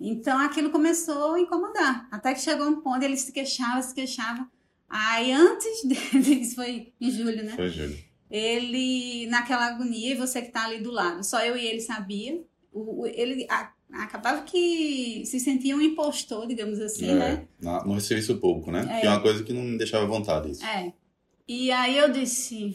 Então aquilo começou a incomodar, até que chegou um ponto ele se queixava, se queixava. Aí antes de, isso foi em julho, né? Foi, Júlio. Ele naquela agonia e você que tá ali do lado, só eu e ele sabia. O, o- ele a- acabava que se sentia um impostor, digamos assim, né? É, na- no serviço público, né? É. Que é uma coisa que não me deixava à vontade isso. É. E aí eu disse,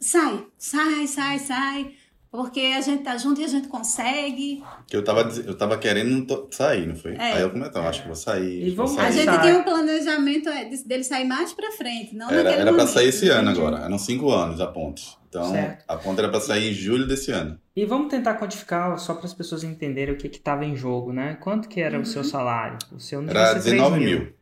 sai, sai, sai, sai. Porque a gente tá junto e a gente consegue. Que eu tava, eu tava querendo sair, não foi? É. Aí eu comentei, acho que vou sair. E vou vamos A sair. gente Sai. tem um planejamento é, de- dele sair mais pra frente, não Era, naquele era pra momento, sair esse ano agora. Eram cinco anos a ponte. Então, Certo. a ponte era pra sair em julho desse ano. E vamos tentar codificar só para as pessoas entenderem o que estava em jogo, né? Quanto que era o seu salário? O seu não Era devia ser 3 19 mil.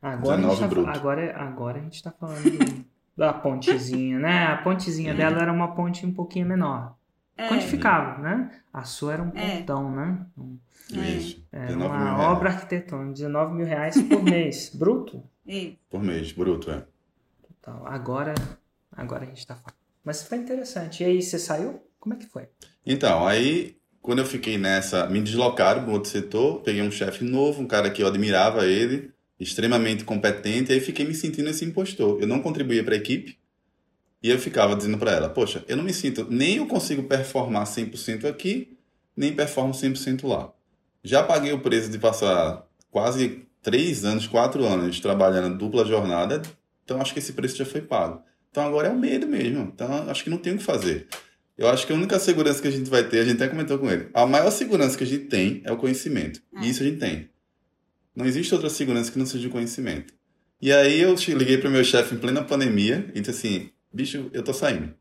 Agora, a gente 19 tá, bruto. agora, agora a gente tá falando do- da pontezinha, né? A pontezinha dela era uma ponte um pouquinho menor. É, Quantificável, né? A sua era um É. pontão, né? Um- É. Isso. Era 19 mil uma reais obra arquitetônica, 19 mil reais por mês. Bruto? é. por mês, bruto, é. Então, agora, agora a gente tá falando. Mas foi interessante. E aí, você saiu? Como é que foi? Então, aí, quando eu fiquei nessa, me deslocaram para outro setor, peguei um chefe novo, um cara que eu admirava ele, extremamente competente, e aí fiquei me sentindo esse impostor. Eu não contribuía para a equipe, e eu ficava dizendo para ela, poxa, eu não me sinto, nem eu consigo performar 100% aqui, nem performo 100% lá. Já paguei o preço de passar quase três anos, quatro anos trabalhando dupla jornada, então acho que esse preço já foi pago. Então agora é o medo mesmo, então acho que não tem o que fazer. Eu acho que a única segurança que a gente vai ter, a gente até comentou com ele, a maior segurança que a gente tem é o conhecimento. É. E isso a gente tem. Não existe outra segurança que não seja o conhecimento. E aí eu liguei para o meu chefe em plena pandemia e disse assim, bicho, eu tô saindo.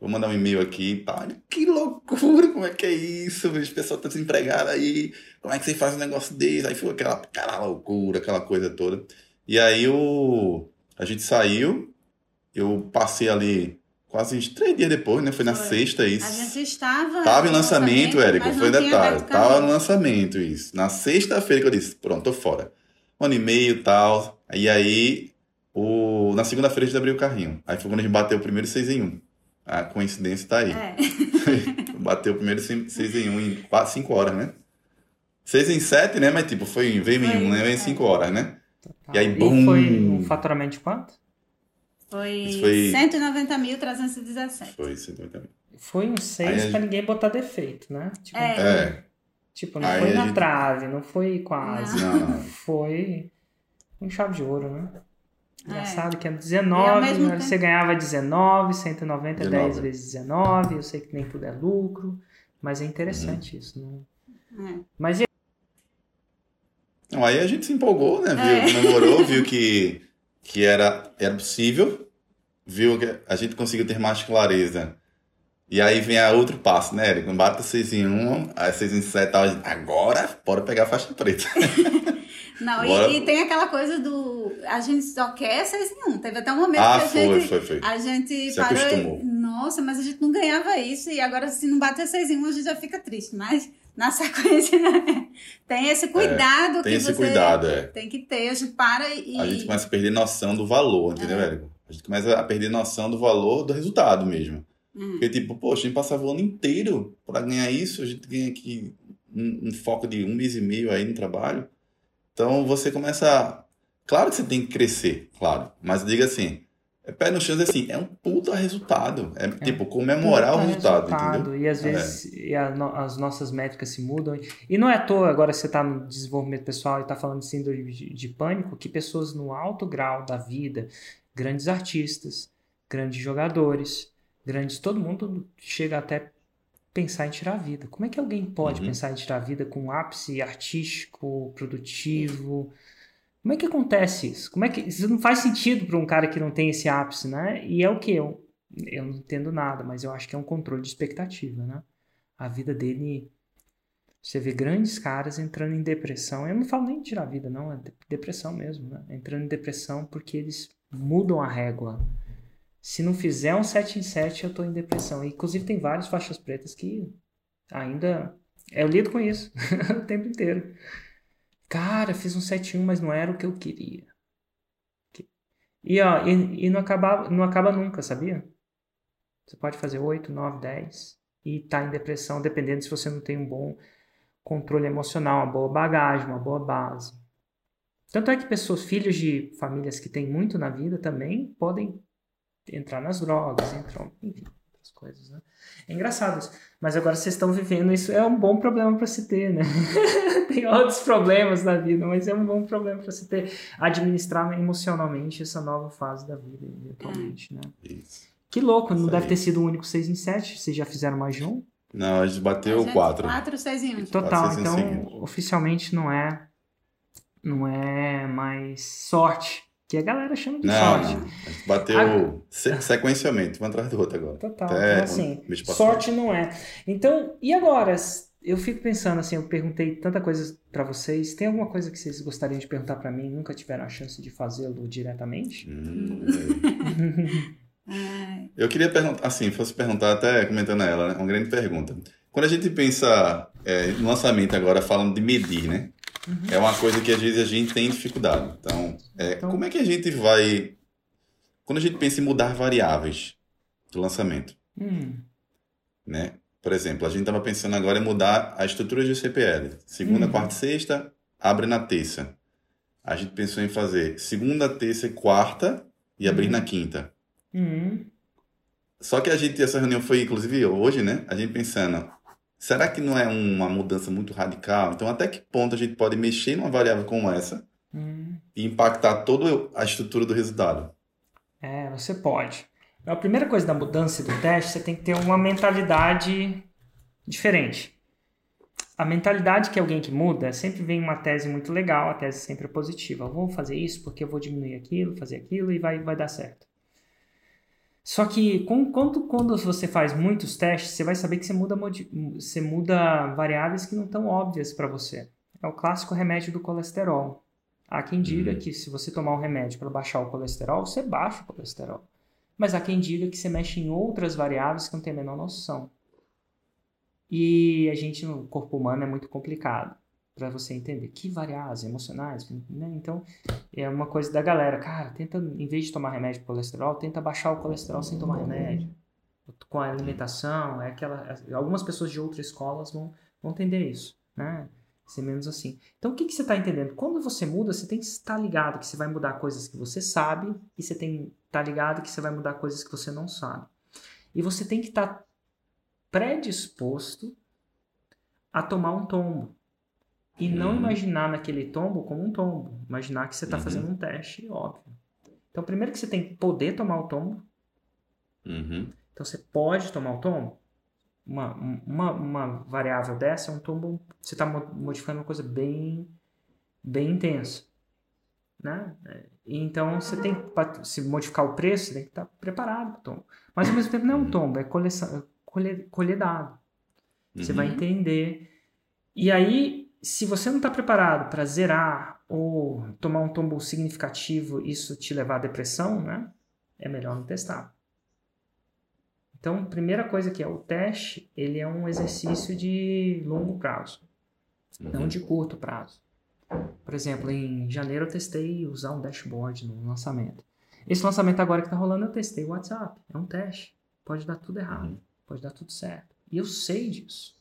Vou mandar um e-mail aqui, pá, que loucura, como é que é isso? O pessoal tá desempregado aí, como é que você faz um negócio desse? Aí foi aquela, aquela loucura, aquela coisa toda. E aí o, a gente saiu, eu passei ali quase uns três dias depois, né? Foi na Foi. sexta isso. A gente estava. Tava em no lançamento, Érico, foi detalhe. Tava no lançamento isso. Na sexta-feira que eu disse, pronto, tô fora. Um ano e meio e tal. E aí, o... na segunda-feira a gente abriu o carrinho. Aí foi quando a gente bateu o primeiro 6 em 1. A coincidência tá aí. É. Bateu o primeiro 6 em 1 em 5 horas, né? 6 em 7, né? Mas tipo, foi, veio em Foi, 1, né? Veio em é. 5 horas, né? Tá. E aí, bum! foi um faturamento de quanto? Foi, foi- 190.317. Foi 180 mil. Foi um Aí 6 a pra ninguém botar defeito, né? Tipo, É. É, tipo não Aí foi na gente- trave, não foi quase. não, não. Foi um chave de ouro, né? É. Engraçado que é E ao 19, mesmo né? tempo- você ganhava 19, 190 é 10 19. vezes 19, eu sei que nem tudo é lucro, mas é interessante Uhum. isso. Né? É. Mas e Não, aí a gente se empolgou, né? Viu, É. comemorou, viu que, que era, era possível, viu que a gente conseguiu ter mais clareza. E aí vem a outro passo, né, Eric? Bate 6 em 1, aí 6 em 7, tal, a gente, agora bora pegar a faixa preta. Não, Bora. e, e tem aquela coisa do. A gente só quer 6 em 1. Teve até um momento ah, que a foi, gente. foi, foi. A gente Se parou acostumou. Nossa, mas a gente não ganhava isso. E agora, se não bater 6 em 1, a gente já fica triste. Mas na sequência, tem esse cuidado É, Tem que esse você cuidado, é. tem que ter. A gente para e. A gente começa a perder noção do valor, entendeu, É. Érico? A gente começa a perder noção do valor do resultado mesmo. Hum. Porque, tipo, poxa, a gente passava o ano inteiro para ganhar isso, a gente ganha aqui um, um foco de um mês e meio aí no trabalho. Então você começa. Claro que você tem que crescer, claro. Mas diga assim, é pé no chão assim, é um puta resultado. É, tipo, comemorar o resultado, resultado, entendeu? E às É. vezes e a no- as nossas métricas se mudam. E não é à toa, agora você está no desenvolvimento pessoal e está falando de síndrome de, de pânico, que pessoas no alto grau da vida, grandes artistas, grandes jogadores, grandes. Todo mundo chega até pensar em tirar a vida. Como é que alguém pode Uhum. pensar em tirar a vida com um ápice artístico, produtivo? Como é que acontece isso? Como é que isso não faz sentido para um cara que não tem esse ápice, né? E é o que eu eu não entendo nada, mas eu acho que é um controle de expectativa, né? A vida dele você vê grandes caras entrando em depressão. Eu não falo nem de tirar a vida, não, é de- depressão mesmo, né? Entrando em depressão porque eles mudam a régua. Se não fizer um 7 em 7, eu tô em depressão. E, Inclusive tem várias faixas pretas que ainda eu lido com isso o tempo inteiro. Cara, fiz um 7 em 1, mas não era o que eu queria. E, ó, e, e não, acaba, não acaba nunca, sabia? Você pode fazer 8, 9, 10 e tá em depressão, dependendo se você não tem um bom controle emocional, uma boa bagagem, uma boa base. Tanto é que pessoas, filhos de famílias que têm muito na vida também podem entrar nas drogas, entram, enfim, outras coisas, né? É engraçado isso. Mas agora vocês estão vivendo isso, é um bom problema para se ter, né? Tem outros problemas na vida, mas é um bom problema para se ter. Administrar emocionalmente essa nova fase da vida, eventualmente, né? Isso. Que louco, não Isso deve aí. ter sido o único 6 em 7. Vocês já fizeram mais de um? Não, a gente bateu Gente, 4. 4, 6 e 1. Total, então oficialmente não é não é mais sorte, que a galera chama de Não, sorte. não. A gente bateu Ah. se- sequencialmente, um atrás do outro agora. Total, Até então assim, sorte não é. Então, e agora? Eu fico pensando assim, eu perguntei tanta coisa pra vocês, tem alguma coisa que vocês gostariam de perguntar pra mim e nunca tiveram a chance de fazê-lo diretamente? Hum, Ai, Eu queria perguntar, assim, fosse perguntar até comentando a ela, né? Uma grande pergunta. Quando a gente pensa é, no lançamento agora, falando de medir, né? É uma coisa que às vezes a gente tem dificuldade. Então, é, Então- como é que a gente vai. Quando a gente pensa em mudar variáveis do lançamento, Hum, né? Por exemplo, a gente estava pensando agora em mudar a estrutura de CPL. Segunda, Uhum. quarta e sexta, abre na terça. A gente pensou em fazer segunda, terça e quarta e abrir Uhum. na quinta. hum, Só que a gente, essa reunião foi, inclusive, hoje, né? A gente pensando, será que não é uma mudança muito radical? Então, até que ponto a gente pode mexer numa variável como essa hum. e impactar toda a estrutura do resultado? É, você pode. A primeira coisa da mudança do teste, você tem que ter uma mentalidade diferente. A mentalidade que alguém que muda sempre vem uma tese muito legal, a tese sempre é positiva. Eu vou fazer isso porque eu vou diminuir aquilo, fazer aquilo e vai, vai dar certo. Só que com- quando, quando você faz muitos testes, você vai saber que você muda, você muda variáveis que não estão óbvias para você. É o clássico remédio do colesterol. Há quem diga Uhum. que se você tomar um remédio para baixar o colesterol, você baixa o colesterol. Mas há quem diga que você mexe em outras variáveis que não tem a menor noção. E a gente, no corpo humano, é muito complicado para você entender. Que variáveis emocionais? Né? Então, é uma coisa da galera. Cara, tenta, em vez de tomar remédio para colesterol, tenta baixar o colesterol sem tomar remédio. Com a alimentação, é aquela. Algumas pessoas de outras escolas vão, vão entender isso, né? Ser menos assim. Então, o que, que você está entendendo? Quando você muda, você tem que estar ligado que você vai mudar coisas que você sabe e você tem que estar ligado que você vai mudar coisas que você não sabe. E você tem que estar predisposto a tomar um tombo. E não Uhum. imaginar naquele tombo como um tombo. Imaginar que você está Uhum. fazendo um teste, óbvio. Então, primeiro que você tem que poder tomar o tombo. Uhum. Então, você pode tomar o tombo. Uma, uma, uma variável dessa é um tombo. Você está modificando uma coisa bem, bem intensa. Né? É, Então, você tem que, se modificar o preço, você tem que estar preparado para o tombo. Mas, ao mesmo tempo, não é um tombo, é coleção, colher, colher dado. Você Uhum. vai entender. E aí, se você não está preparado para zerar ou tomar um tombo significativo, isso te levar à depressão, né? É melhor não testar. Então, primeira coisa que é o teste, ele é um exercício de longo prazo, não Uhum. de curto prazo. Por exemplo, em janeiro eu testei usar um dashboard no lançamento. Esse lançamento agora que está rolando, eu testei o WhatsApp. É um teste. Pode dar tudo errado, Uhum. pode dar tudo certo. E eu sei disso.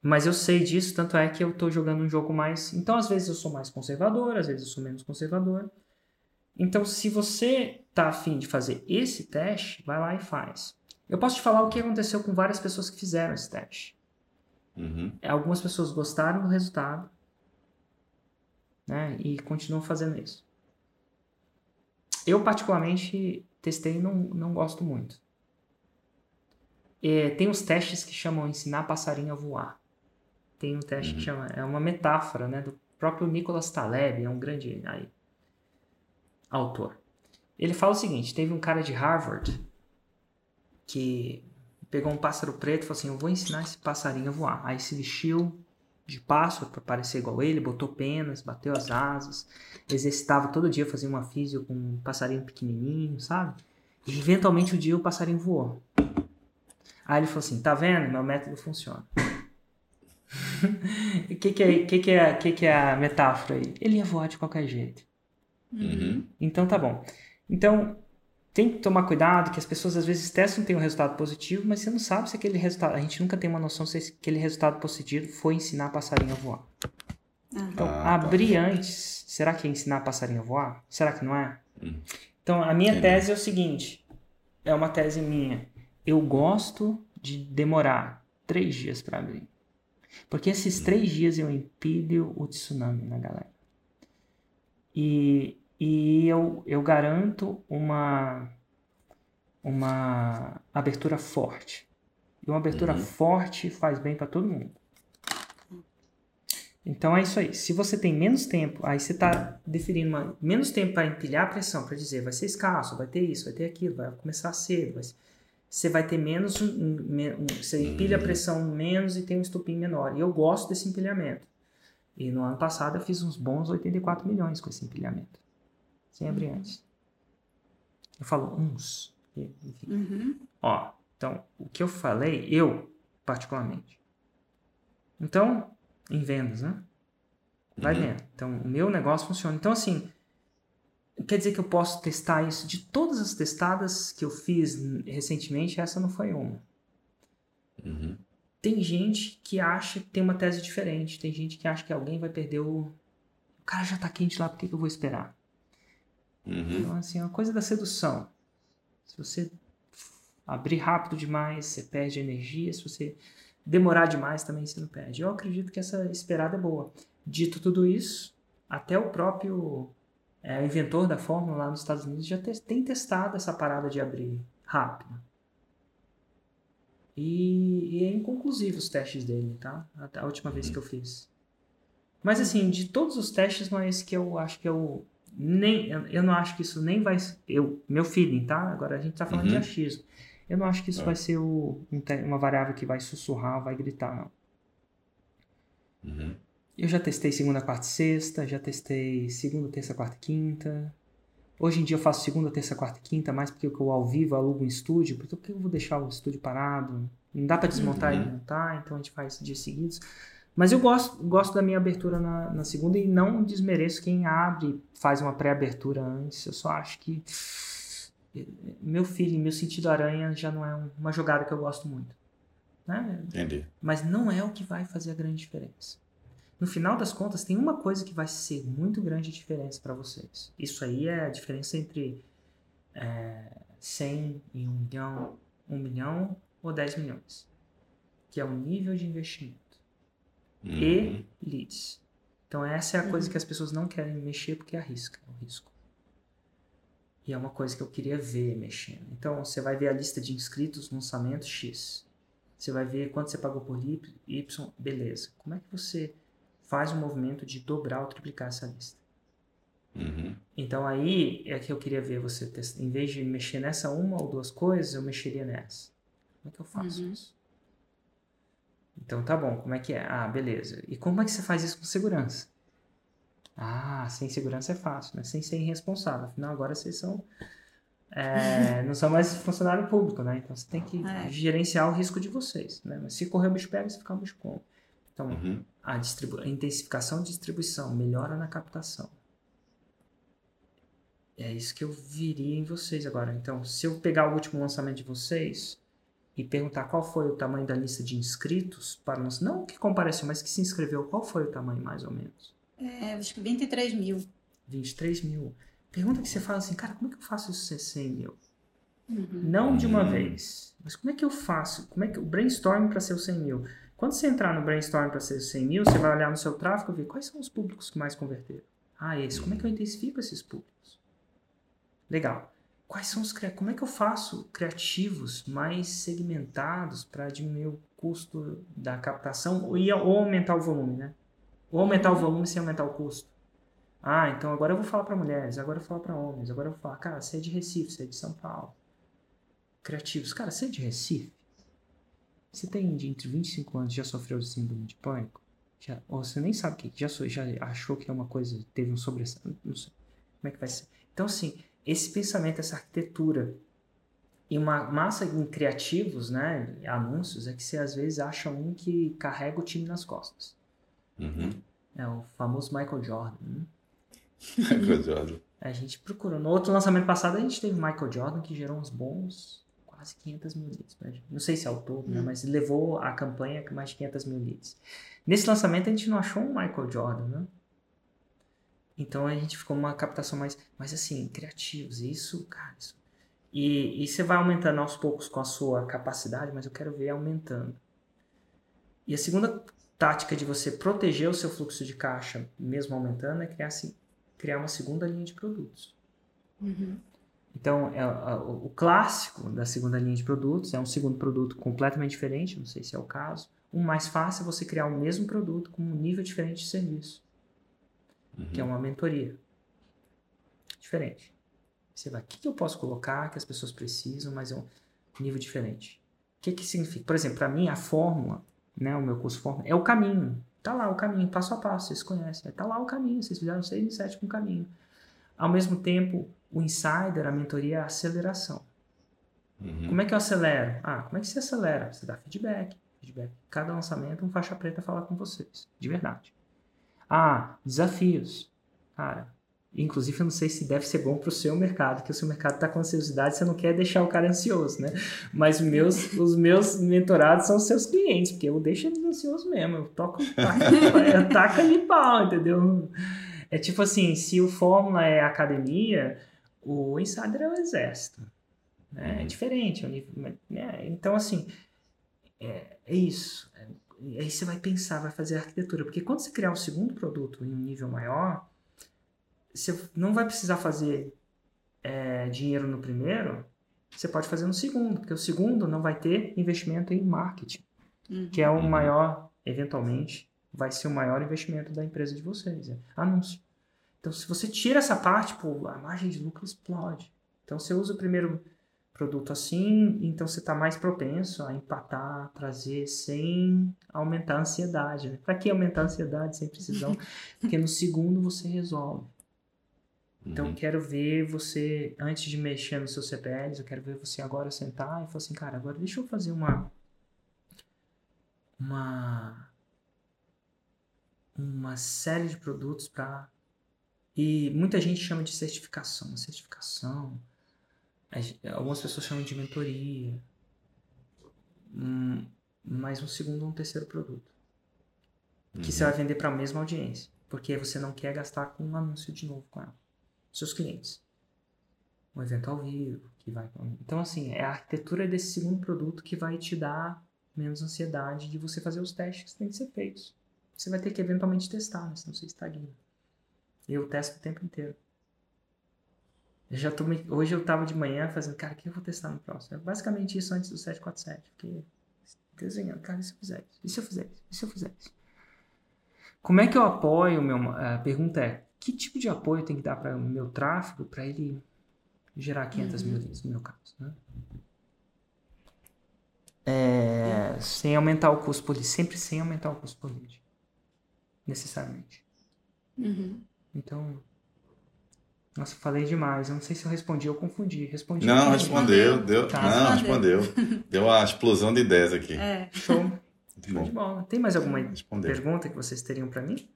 Mas eu sei disso, tanto é que eu tô jogando um jogo mais. Então, às vezes eu sou mais conservador, às vezes eu sou menos conservador. Então, se você tá afim de fazer esse teste, vai lá e faz. Eu posso te falar o que aconteceu com várias pessoas que fizeram esse teste. Uhum. Algumas pessoas gostaram do resultado, né? E continuam fazendo isso. Eu, particularmente, testei e não, não gosto muito. É, tem os testes que chamam ensinar passarinho a voar. Tem um teste que Uhum. chama. É uma metáfora, né? Do próprio Nicholas Taleb, é um grande aí, autor. Ele fala o seguinte: teve um cara de Harvard que pegou um pássaro preto e falou assim: Eu vou ensinar esse passarinho a voar. Aí se vestiu de pássaro para parecer igual ele, botou penas, bateu as asas, exercitava todo dia, fazia uma físio com um passarinho pequenininho, sabe? E eventualmente um dia o passarinho voou. Aí ele falou assim: Tá vendo? Meu método funciona. O que, que, é, que, que, é, que, que é a metáfora aí? Ele ia voar de qualquer jeito. Uhum. Então tá bom. Então tem que tomar cuidado que as pessoas às vezes testam tem um resultado positivo, mas você não sabe se aquele resultado. A gente nunca tem uma noção se aquele resultado positivo foi ensinar passarinho a voar. Então, Ah, tá. abrir antes, será que é ensinar passarinho a voar? Será que não é? Hum. Então, a minha Entendi. tese é o seguinte: é uma tese minha. Eu gosto de demorar três dias para abrir. Porque esses três dias eu empilho o tsunami na galera. E, e eu, eu garanto uma, uma abertura forte. E uma abertura Uhum. forte faz bem para todo mundo. Então é isso aí. Se você tem menos tempo, aí você está definindo uma- menos tempo para empilhar a pressão, para dizer vai ser escasso, vai ter isso, vai ter aquilo, vai começar cedo. vai ser- Você vai ter menos, um- um- você empilha a pressão menos e tem um estupim menor. E eu gosto desse empilhamento. E no ano passado eu fiz uns bons 84 milhões com esse empilhamento. Sem abrir antes. Eu falo uns. Enfim. Uhum. Ó, então, o que eu falei, eu, particularmente. Então, em vendas, né? Vai Uhum. vendo. Então, o meu negócio funciona. Então, assim, quer dizer que eu posso testar isso? De todas as testadas que eu fiz recentemente, essa não foi uma. Uhum. Tem gente que acha que tem uma tese diferente. Tem gente que acha que alguém vai perder o. O cara já tá quente lá, por que, que eu vou esperar? Uhum. Então, assim, é uma coisa da sedução. Se você abrir rápido demais, você perde energia. Se você demorar demais, também você não perde. Eu acredito que essa esperada é boa. Dito tudo isso, até o próprio é, inventor da fórmula lá nos Estados Unidos já te- tem testado essa parada de abrir rápido. E, e é inconclusivo os testes dele, tá? Até a última vez que eu fiz. Mas assim, de todos os testes, não é esse que eu acho que é o nem eu, eu não acho que isso nem vai eu meu feeling tá agora a gente tá falando de Uhum. achismo eu não acho que isso É. vai ser o, um uma variável que vai sussurrar vai gritar não Uhum. Eu já testei segunda quarta e sexta já testei segunda terça quarta e quinta hoje em dia eu faço segunda terça quarta e quinta mais porque eu ao vivo alugo um estúdio porque por que eu vou deixar o estúdio parado não dá para desmontar Uhum. e montar então a gente faz dias seguidos mas eu gosto, gosto da minha abertura na, na segunda e não desmereço quem abre, faz uma pré-abertura antes. Eu só acho que meu feeling, meu sentido aranha já não é um- uma jogada que eu gosto muito. Né? Entendi. Mas não é o que vai fazer a grande diferença. No final das contas, tem uma coisa que vai ser muito grande diferença para vocês. Isso aí é a diferença entre é, 100 e 1 milhão, 1 milhão ou 10 milhões. Que é o nível de investimento Uhum. e leads. Então essa é a coisa que as pessoas não querem mexer porque arrisca, é o risco. E é uma coisa que eu queria ver mexendo. Então você vai ver a lista de inscritos no lançamento X. Você vai ver quanto você pagou por Y, Y, beleza. Como é que você faz o movimento de dobrar ou triplicar essa lista? Uhum. Então aí é que eu queria ver você testar. Em vez de mexer nessa uma ou duas coisas, eu mexeria nessa. Como é que eu faço Uhum. isso? Então tá bom, como é que é? Ah, beleza. E como é que você faz isso com segurança? Ah, sem segurança é fácil, né? Sem ser irresponsável. Afinal, agora vocês são. é, não são mais funcionário público, né? Então você tem que É. gerenciar o risco de vocês, né? Mas se correr o bicho pega, se ficar o bicho come. Então, Uhum. A, distribu- a intensificação de distribuição, melhora na captação. É isso que eu viria em vocês agora. Então, se eu pegar o último lançamento de vocês e perguntar qual foi o tamanho da lista de inscritos para lançamento, não que compareceu, mas que se inscreveu, qual foi o tamanho mais ou menos? É, acho que 23 mil. 23 mil. Pergunta que você fala assim, cara, como é que eu faço isso ser 100 mil? Uhum. Não de uma Hum. vez. Mas como é que eu faço? Como é que o brainstorm para ser o 100 mil? Quando você entrar no brainstorm para ser o 100 mil, você vai olhar no seu tráfego e ver quais são os públicos que mais converteram. Ah, esse. Como é que eu intensifico esses públicos? Legal. Quais são os como é que eu faço criativos mais segmentados para diminuir o custo da captação ou aumentar o volume, né? Ou aumentar o volume sem aumentar o custo. Ah, então agora eu vou falar para mulheres, agora eu vou falar para homens, agora eu vou falar, cara, você é de Recife, você é de São Paulo. Criativos, cara, você é de Recife? Você tem de entre 25 anos já sofreu de síndrome de pânico? Já, ou você nem sabe o que, já, já achou que é uma coisa, teve um sobressalto, não sei. Como é que vai ser? Então, assim, esse pensamento, essa arquitetura e uma massa em criativos, né, anúncios, é que você às vezes acha um que carrega o time nas costas. Uhum. É o famoso Michael Jordan. né? Curioso. A gente procurou. No outro lançamento passado, a gente teve Michael Jordan, que gerou uns bons quase 500 mil leads. Não sei se é o todo, né? Mas levou a campanha com mais de 500 mil leads. Nesse lançamento, a gente não achou um Michael Jordan, né? Então, a gente ficou uma captação mais... Mas, assim, criativos. Isso, cara, isso... E, e você vai aumentando aos poucos com a sua capacidade, mas eu quero ver aumentando. E a segunda tática de você proteger o seu fluxo de caixa, mesmo aumentando, é criar, assim, criar uma segunda linha de produtos. Uhum. Então, é, o clássico da segunda linha de produtos é um segundo produto completamente diferente, não sei se é o caso. O mais fácil é você criar o mesmo produto com um nível diferente de serviço, uhum. que é uma mentoria. Diferente. Você vai, o que, que eu posso colocar que as pessoas precisam, mas é um nível diferente? O que, que significa? Por exemplo, para mim, a fórmula, né, o meu curso fórmula, é o caminho. Tá lá o caminho, passo a passo, vocês conhecem. Tá lá o caminho, vocês fizeram 6 e 7 com o caminho. Ao mesmo tempo, o insider, a mentoria é a aceleração. Uhum. Como é que eu acelero? Ah, como é que você acelera? Você dá feedback. feedback. Cada lançamento, um faixa preta fala com vocês. De verdade. Ah, desafios. Cara, inclusive eu não sei se deve ser bom para o seu mercado, que o seu mercado está com ansiosidade, você não quer deixar o cara ansioso, né? Mas meus, os meus mentorados são os seus clientes, porque eu deixo eles ansiosos mesmo. Eu toco, taca, taca ali pau, entendeu? É tipo assim, se o Fórmula é academia, o Insider é o exército. Né? É uhum. diferente. É né? Então, assim, é, é isso. É, aí você vai pensar, vai fazer arquitetura. Porque quando você criar um segundo produto em um nível maior, você não vai precisar fazer é, dinheiro no primeiro, você pode fazer no segundo, porque o segundo não vai ter investimento em marketing, uhum. que é o uhum. maior, eventualmente, vai ser o maior investimento da empresa de vocês. É anúncio. Então, se você tira essa parte, pô, a margem de lucro explode. Então, você usa o primeiro produto assim, então você está mais propenso a empatar, trazer sem aumentar a ansiedade. Né? Para que aumentar a ansiedade sem precisão? Porque no segundo você resolve. Então, uhum. quero ver você, antes de mexer nos seus CPLs, eu quero ver você agora sentar e falar assim, cara, agora deixa eu fazer uma. Uma. Uma série de produtos para e muita gente chama de certificação. Certificação. Algumas pessoas chamam de mentoria. Hum, mais um segundo ou um terceiro produto. Que uhum. você vai vender para a mesma audiência. Porque você não quer gastar com um anúncio de novo com ela. Seus clientes. Um evento ao vivo. que vai Então, assim, é a arquitetura desse segundo produto que vai te dar menos ansiedade de você fazer os testes que têm que ser feitos. Você vai ter que eventualmente testar, né? senão você estagna. Eu testo o tempo inteiro. Eu já tô me... Hoje eu tava de manhã fazendo, cara, o que eu vou testar no próximo? É basicamente isso antes do 747. Porque desenhando, cara, e se eu fizer isso? E se eu fizer isso? E se eu fizer isso? Como é que eu apoio o meu. A pergunta é: que tipo de apoio tem que dar para o meu tráfego para ele gerar 500 uhum. mil leads, no meu caso? Né? É. Sem aumentar o custo por lead. Sempre sem aumentar o custo por lead. Necessariamente. Uhum. Então. Nossa, falei demais. Eu não sei se eu respondi ou confundi. Respondi. Não, respondeu. Deu, tá, não, respondeu. Deu uma explosão de ideias aqui. É. Show. Show de bola. Tem mais alguma respondeu. pergunta que vocês teriam para mim?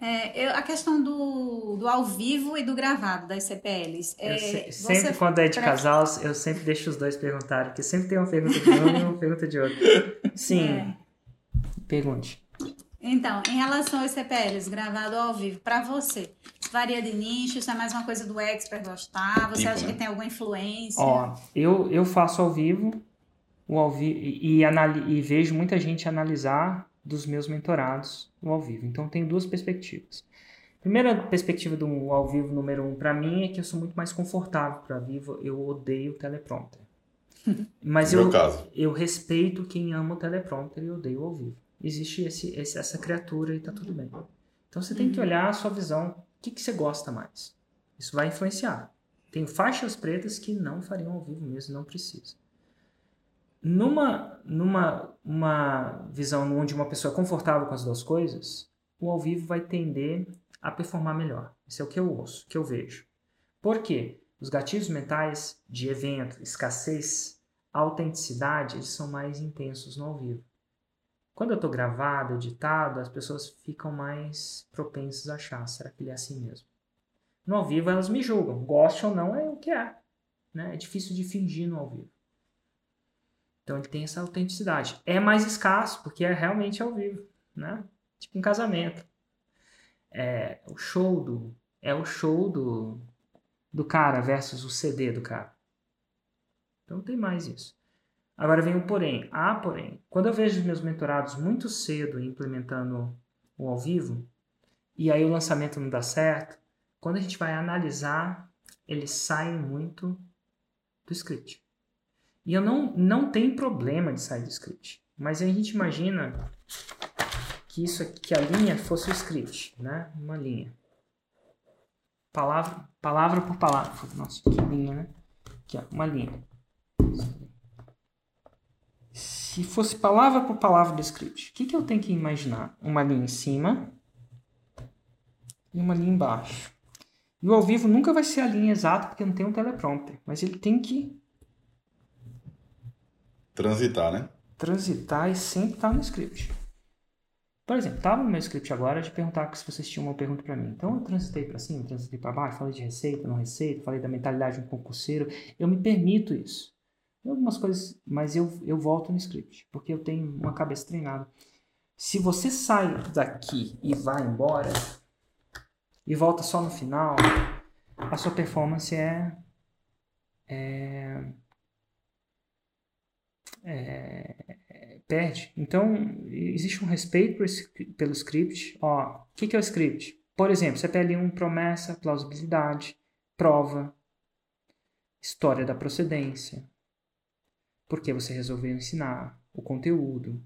É, eu, a questão do, do ao vivo e do gravado das CPLs. É, se, sempre quando é de casal, eu sempre deixo os dois perguntarem, porque sempre tem uma pergunta de um e uma pergunta de outro. Sim. É. Pergunte. Então, em relação aos CPLs gravado ao vivo, para você, varia de nicho? Isso é mais uma coisa do expert gostar? Você acha que tem alguma influência? Ó, eu, eu faço ao vivo, o ao vivo e, e, e vejo muita gente analisar dos meus mentorados o ao vivo. Então, tenho duas perspectivas. Primeira perspectiva do ao vivo número um para mim é que eu sou muito mais confortável para vivo. Eu odeio o teleprompter. Mas eu, eu respeito quem ama o teleprompter e odeio o ao vivo existe esse, esse, essa criatura e tá tudo bem. Então você tem que uhum. olhar a sua visão, o que, que você gosta mais. Isso vai influenciar. Tem faixas pretas que não fariam ao vivo mesmo, não precisa. Numa, numa uma visão onde uma pessoa é confortável com as duas coisas, o ao vivo vai tender a performar melhor. Isso é o que eu ouço, que eu vejo. Por quê? Os gatilhos mentais de evento, escassez, autenticidade, eles são mais intensos no ao vivo. Quando eu estou gravado, editado, as pessoas ficam mais propensas a achar, será que ele é assim mesmo? No ao vivo elas me julgam, goste ou não é o que é. Né? É difícil de fingir no ao vivo. Então ele tem essa autenticidade. É mais escasso, porque é realmente ao vivo, né? Tipo um casamento. É o show do é o show do do cara versus o CD do cara. Então tem mais isso. Agora vem o porém. Ah, porém, quando eu vejo os meus mentorados muito cedo implementando o ao vivo, e aí o lançamento não dá certo, quando a gente vai analisar eles saem muito do script. E eu não, não tem problema de sair do script. Mas a gente imagina que isso que a linha fosse o script, né? Uma linha. Palavra, palavra por palavra. Nossa, que linha, né? Aqui, ó, uma linha. Se fosse palavra por palavra do script, o que, que eu tenho que imaginar? Uma linha em cima e uma linha embaixo. E o ao vivo nunca vai ser a linha exata porque não tem um teleprompter, mas ele tem que transitar, né? Transitar e sempre estar no script. Por exemplo, estava no meu script agora de perguntar se vocês tinham uma pergunta para mim. Então eu transitei para cima, transitei para baixo, falei de receita, não receita, falei da mentalidade de um concurseiro. Eu me permito isso. Algumas coisas, mas eu, eu volto no script, porque eu tenho uma cabeça treinada. Se você sai daqui e vai embora, e volta só no final, a sua performance é, é, é perde. Então, existe um respeito pelo script. Ó, o que, que é o script? Por exemplo, CPL1, promessa, plausibilidade, prova, história da procedência, por que você resolveu ensinar, o conteúdo,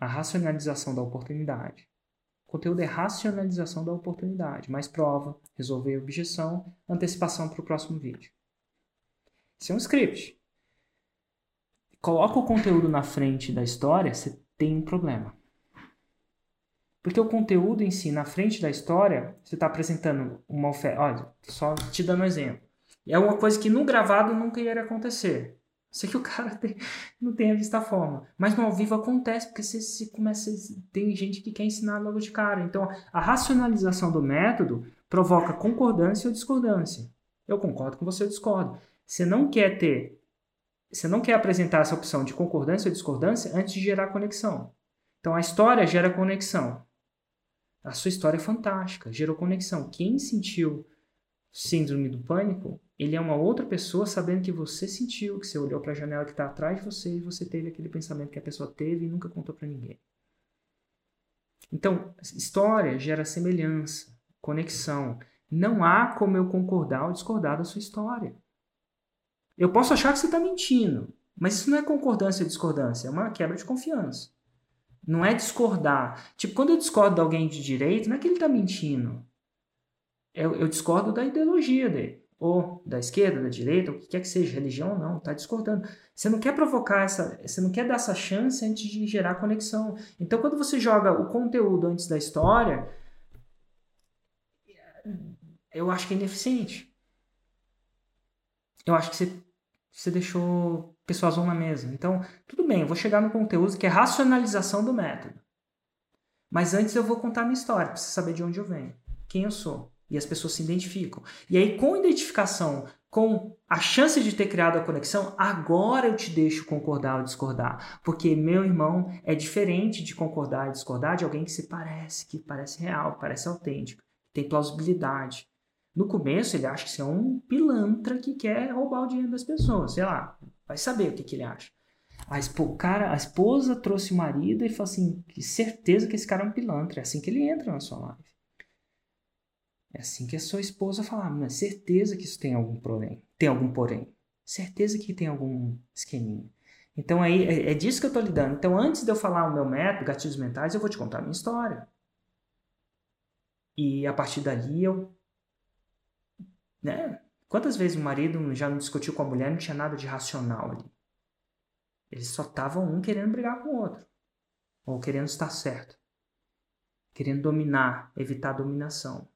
a racionalização da oportunidade. O conteúdo é racionalização da oportunidade, mais prova, resolver objeção, antecipação para o próximo vídeo. Isso é um script. Coloca o conteúdo na frente da história, você tem um problema. Porque o conteúdo em si, na frente da história, você está apresentando uma oferta. Olha, só te dando um exemplo. É uma coisa que no gravado nunca iria acontecer. Sei que o cara tem, não tem a vista forma. Mas no ao vivo acontece, porque você, você começa. Tem gente que quer ensinar logo de cara. Então, a racionalização do método provoca concordância ou discordância. Eu concordo com você, eu discordo. Você não quer ter. Você não quer apresentar essa opção de concordância ou discordância antes de gerar conexão. Então a história gera conexão. A sua história é fantástica, gerou conexão. Quem sentiu síndrome do pânico ele é uma outra pessoa sabendo que você sentiu, que você olhou para a janela que está atrás de você e você teve aquele pensamento que a pessoa teve e nunca contou para ninguém. Então, história gera semelhança, conexão. Não há como eu concordar ou discordar da sua história. Eu posso achar que você está mentindo, mas isso não é concordância ou discordância, é uma quebra de confiança. Não é discordar. Tipo, quando eu discordo de alguém de direito, não é que ele está mentindo. Eu, eu discordo da ideologia dele ou da esquerda, da direita, o que quer que seja, religião ou não, está discordando. Você não quer provocar essa, você não quer dar essa chance antes de gerar conexão. Então, quando você joga o conteúdo antes da história, eu acho que é ineficiente. Eu acho que você, você deixou pessoas na mesa. Então, tudo bem, eu vou chegar no conteúdo que é racionalização do método. Mas antes eu vou contar minha história, para você saber de onde eu venho, quem eu sou. E as pessoas se identificam. E aí, com identificação, com a chance de ter criado a conexão, agora eu te deixo concordar ou discordar. Porque meu irmão é diferente de concordar e discordar de alguém que se parece, que parece real, parece autêntico, tem plausibilidade. No começo, ele acha que você é um pilantra que quer roubar o dinheiro das pessoas. Sei lá, vai saber o que, que ele acha. A, cara, a esposa trouxe o marido e falou assim: que certeza que esse cara é um pilantra. É assim que ele entra na sua live. É assim que a sua esposa fala, mas certeza que isso tem algum porém. Tem algum porém. Certeza que tem algum esqueminha. Então aí é, é disso que eu estou lidando. Então antes de eu falar o meu método, gatilhos mentais, eu vou te contar a minha história. E a partir dali eu. Né? Quantas vezes o marido já não discutiu com a mulher, não tinha nada de racional ali. Eles só estavam um querendo brigar com o outro. Ou querendo estar certo. Querendo dominar, evitar a dominação.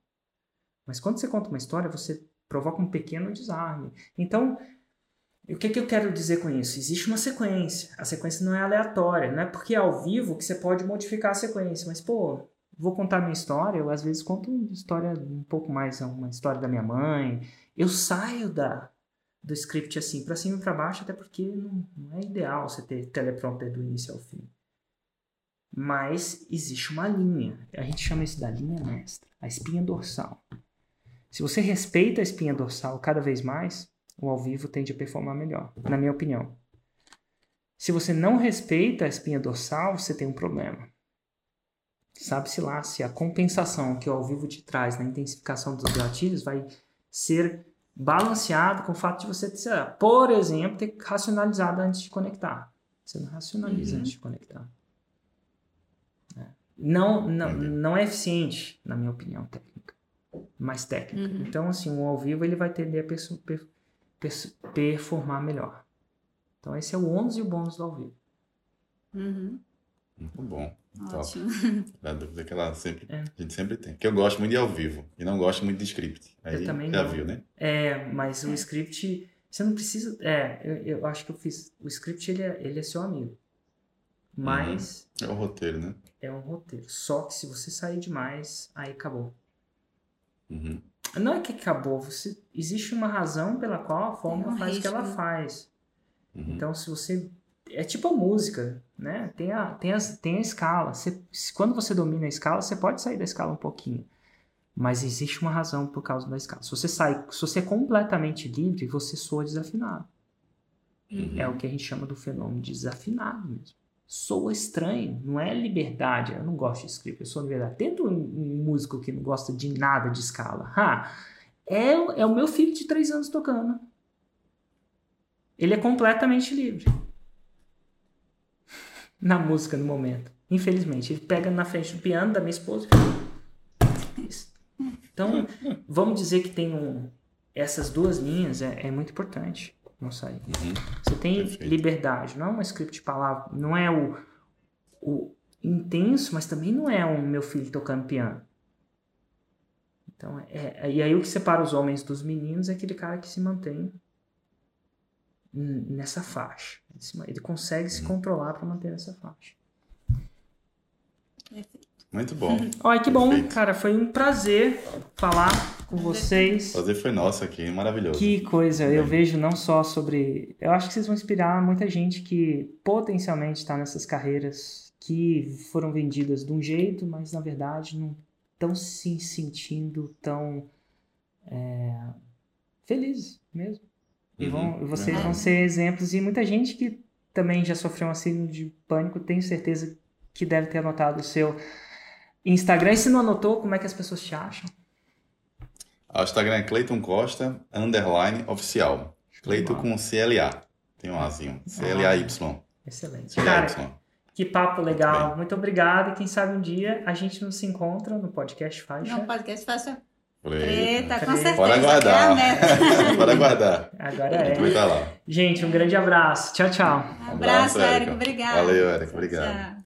Mas quando você conta uma história, você provoca um pequeno desarme. Então, o que, que eu quero dizer com isso? Existe uma sequência. A sequência não é aleatória. Não é porque é ao vivo que você pode modificar a sequência. Mas, pô, vou contar minha história. Eu, às vezes, conto uma história um pouco mais, uma história da minha mãe. Eu saio da, do script assim, para cima e para baixo, até porque não, não é ideal você ter teleprompter do início ao fim. Mas existe uma linha. A gente chama isso da linha mestra, a espinha dorsal. Se você respeita a espinha dorsal cada vez mais, o ao vivo tende a performar melhor, na minha opinião. Se você não respeita a espinha dorsal, você tem um problema. Sabe-se lá se a compensação que o ao vivo te traz na intensificação dos gatilhos vai ser balanceado com o fato de você, por exemplo, ter racionalizado antes de conectar. Você não racionaliza Uhum. antes de conectar. É. Não, não, não é eficiente, na minha opinião. Mais técnica. Uhum. Então, assim, o ao vivo ele vai tender a perso- per- perso- performar melhor. Então, esse é o ônus e o bônus do ao vivo. Uhum. Muito bom. Top. Ótimo. A dúvida que ela sempre, É. a gente sempre tem. Porque eu gosto muito de ao vivo e não gosto muito de script. Aí Eu também já não. viu, né? É, mas o script, você não precisa. É, eu, eu acho que eu fiz. O script ele é, ele é seu amigo. Mas É o roteiro, né? é um roteiro. Só que se você sair demais, aí acabou. Uhum. Não é que acabou, você, existe uma razão pela qual a fórmula um faz o que ela faz. Uhum. Então, se você. É tipo a música, né? Tem a, tem as, tem a escala. Você, se- quando você domina a escala, você pode sair da escala um pouquinho. Mas existe uma razão por causa da escala. Se você sai, se você é completamente livre, você soa desafinado. Uhum. É o que a gente chama do fenômeno de desafinado mesmo. Soa estranho, não é liberdade. Eu não gosto de script, eu sou liberdade. Tenta um, músico que não gosta de nada de escala. Ah, é, o- é o meu filho de três anos tocando. Ele é completamente livre. Na música, no momento. Infelizmente. Ele pega na frente do piano da minha esposa Isso. Então, vamos dizer que tem um, essas duas linhas é, é muito importante não sair. Uhum. Você tem Perfeito. liberdade, não é um script de palavra, não é o, o intenso, mas também não é um meu filho tocando piano. Então, é, e aí o que separa os homens dos meninos é aquele cara que se mantém nessa faixa. Ele, consegue se controlar para manter nessa faixa. Muito bom. Olha, que bom, Perfeito. cara. Foi um prazer falar com vocês. Prazer foi nosso aqui, maravilhoso. Que coisa, eu Bem. vejo não só sobre. Eu acho que vocês vão inspirar muita gente que potencialmente está nessas carreiras que foram vendidas de um jeito, mas na verdade não estão se sentindo tão é, felizes mesmo. E vão, Uhum, vocês vão ser exemplos e muita gente que também já sofreu um síndrome de pânico, tenho certeza que deve ter anotado o seu Instagram. E se não anotou, como é que as pessoas te acham? O Instagram é Cleiton Costa, underline oficial. Cleiton com CLA. Tem um Azinho. CLAY. Excelente. Cara, CLAY. Que papo legal. bem. Muito obrigado. E quem sabe um dia a gente não se encontra no podcast Faixa. No podcast faixa Preta. preta, com certeza. Bora É aguardar. meta. Bora aguardar. Agora é. Gente, um grande abraço. Tchau, tchau. Um abraço, Érico. Érica. Obrigada. Valeu, Érico. Obrigado. Tchau.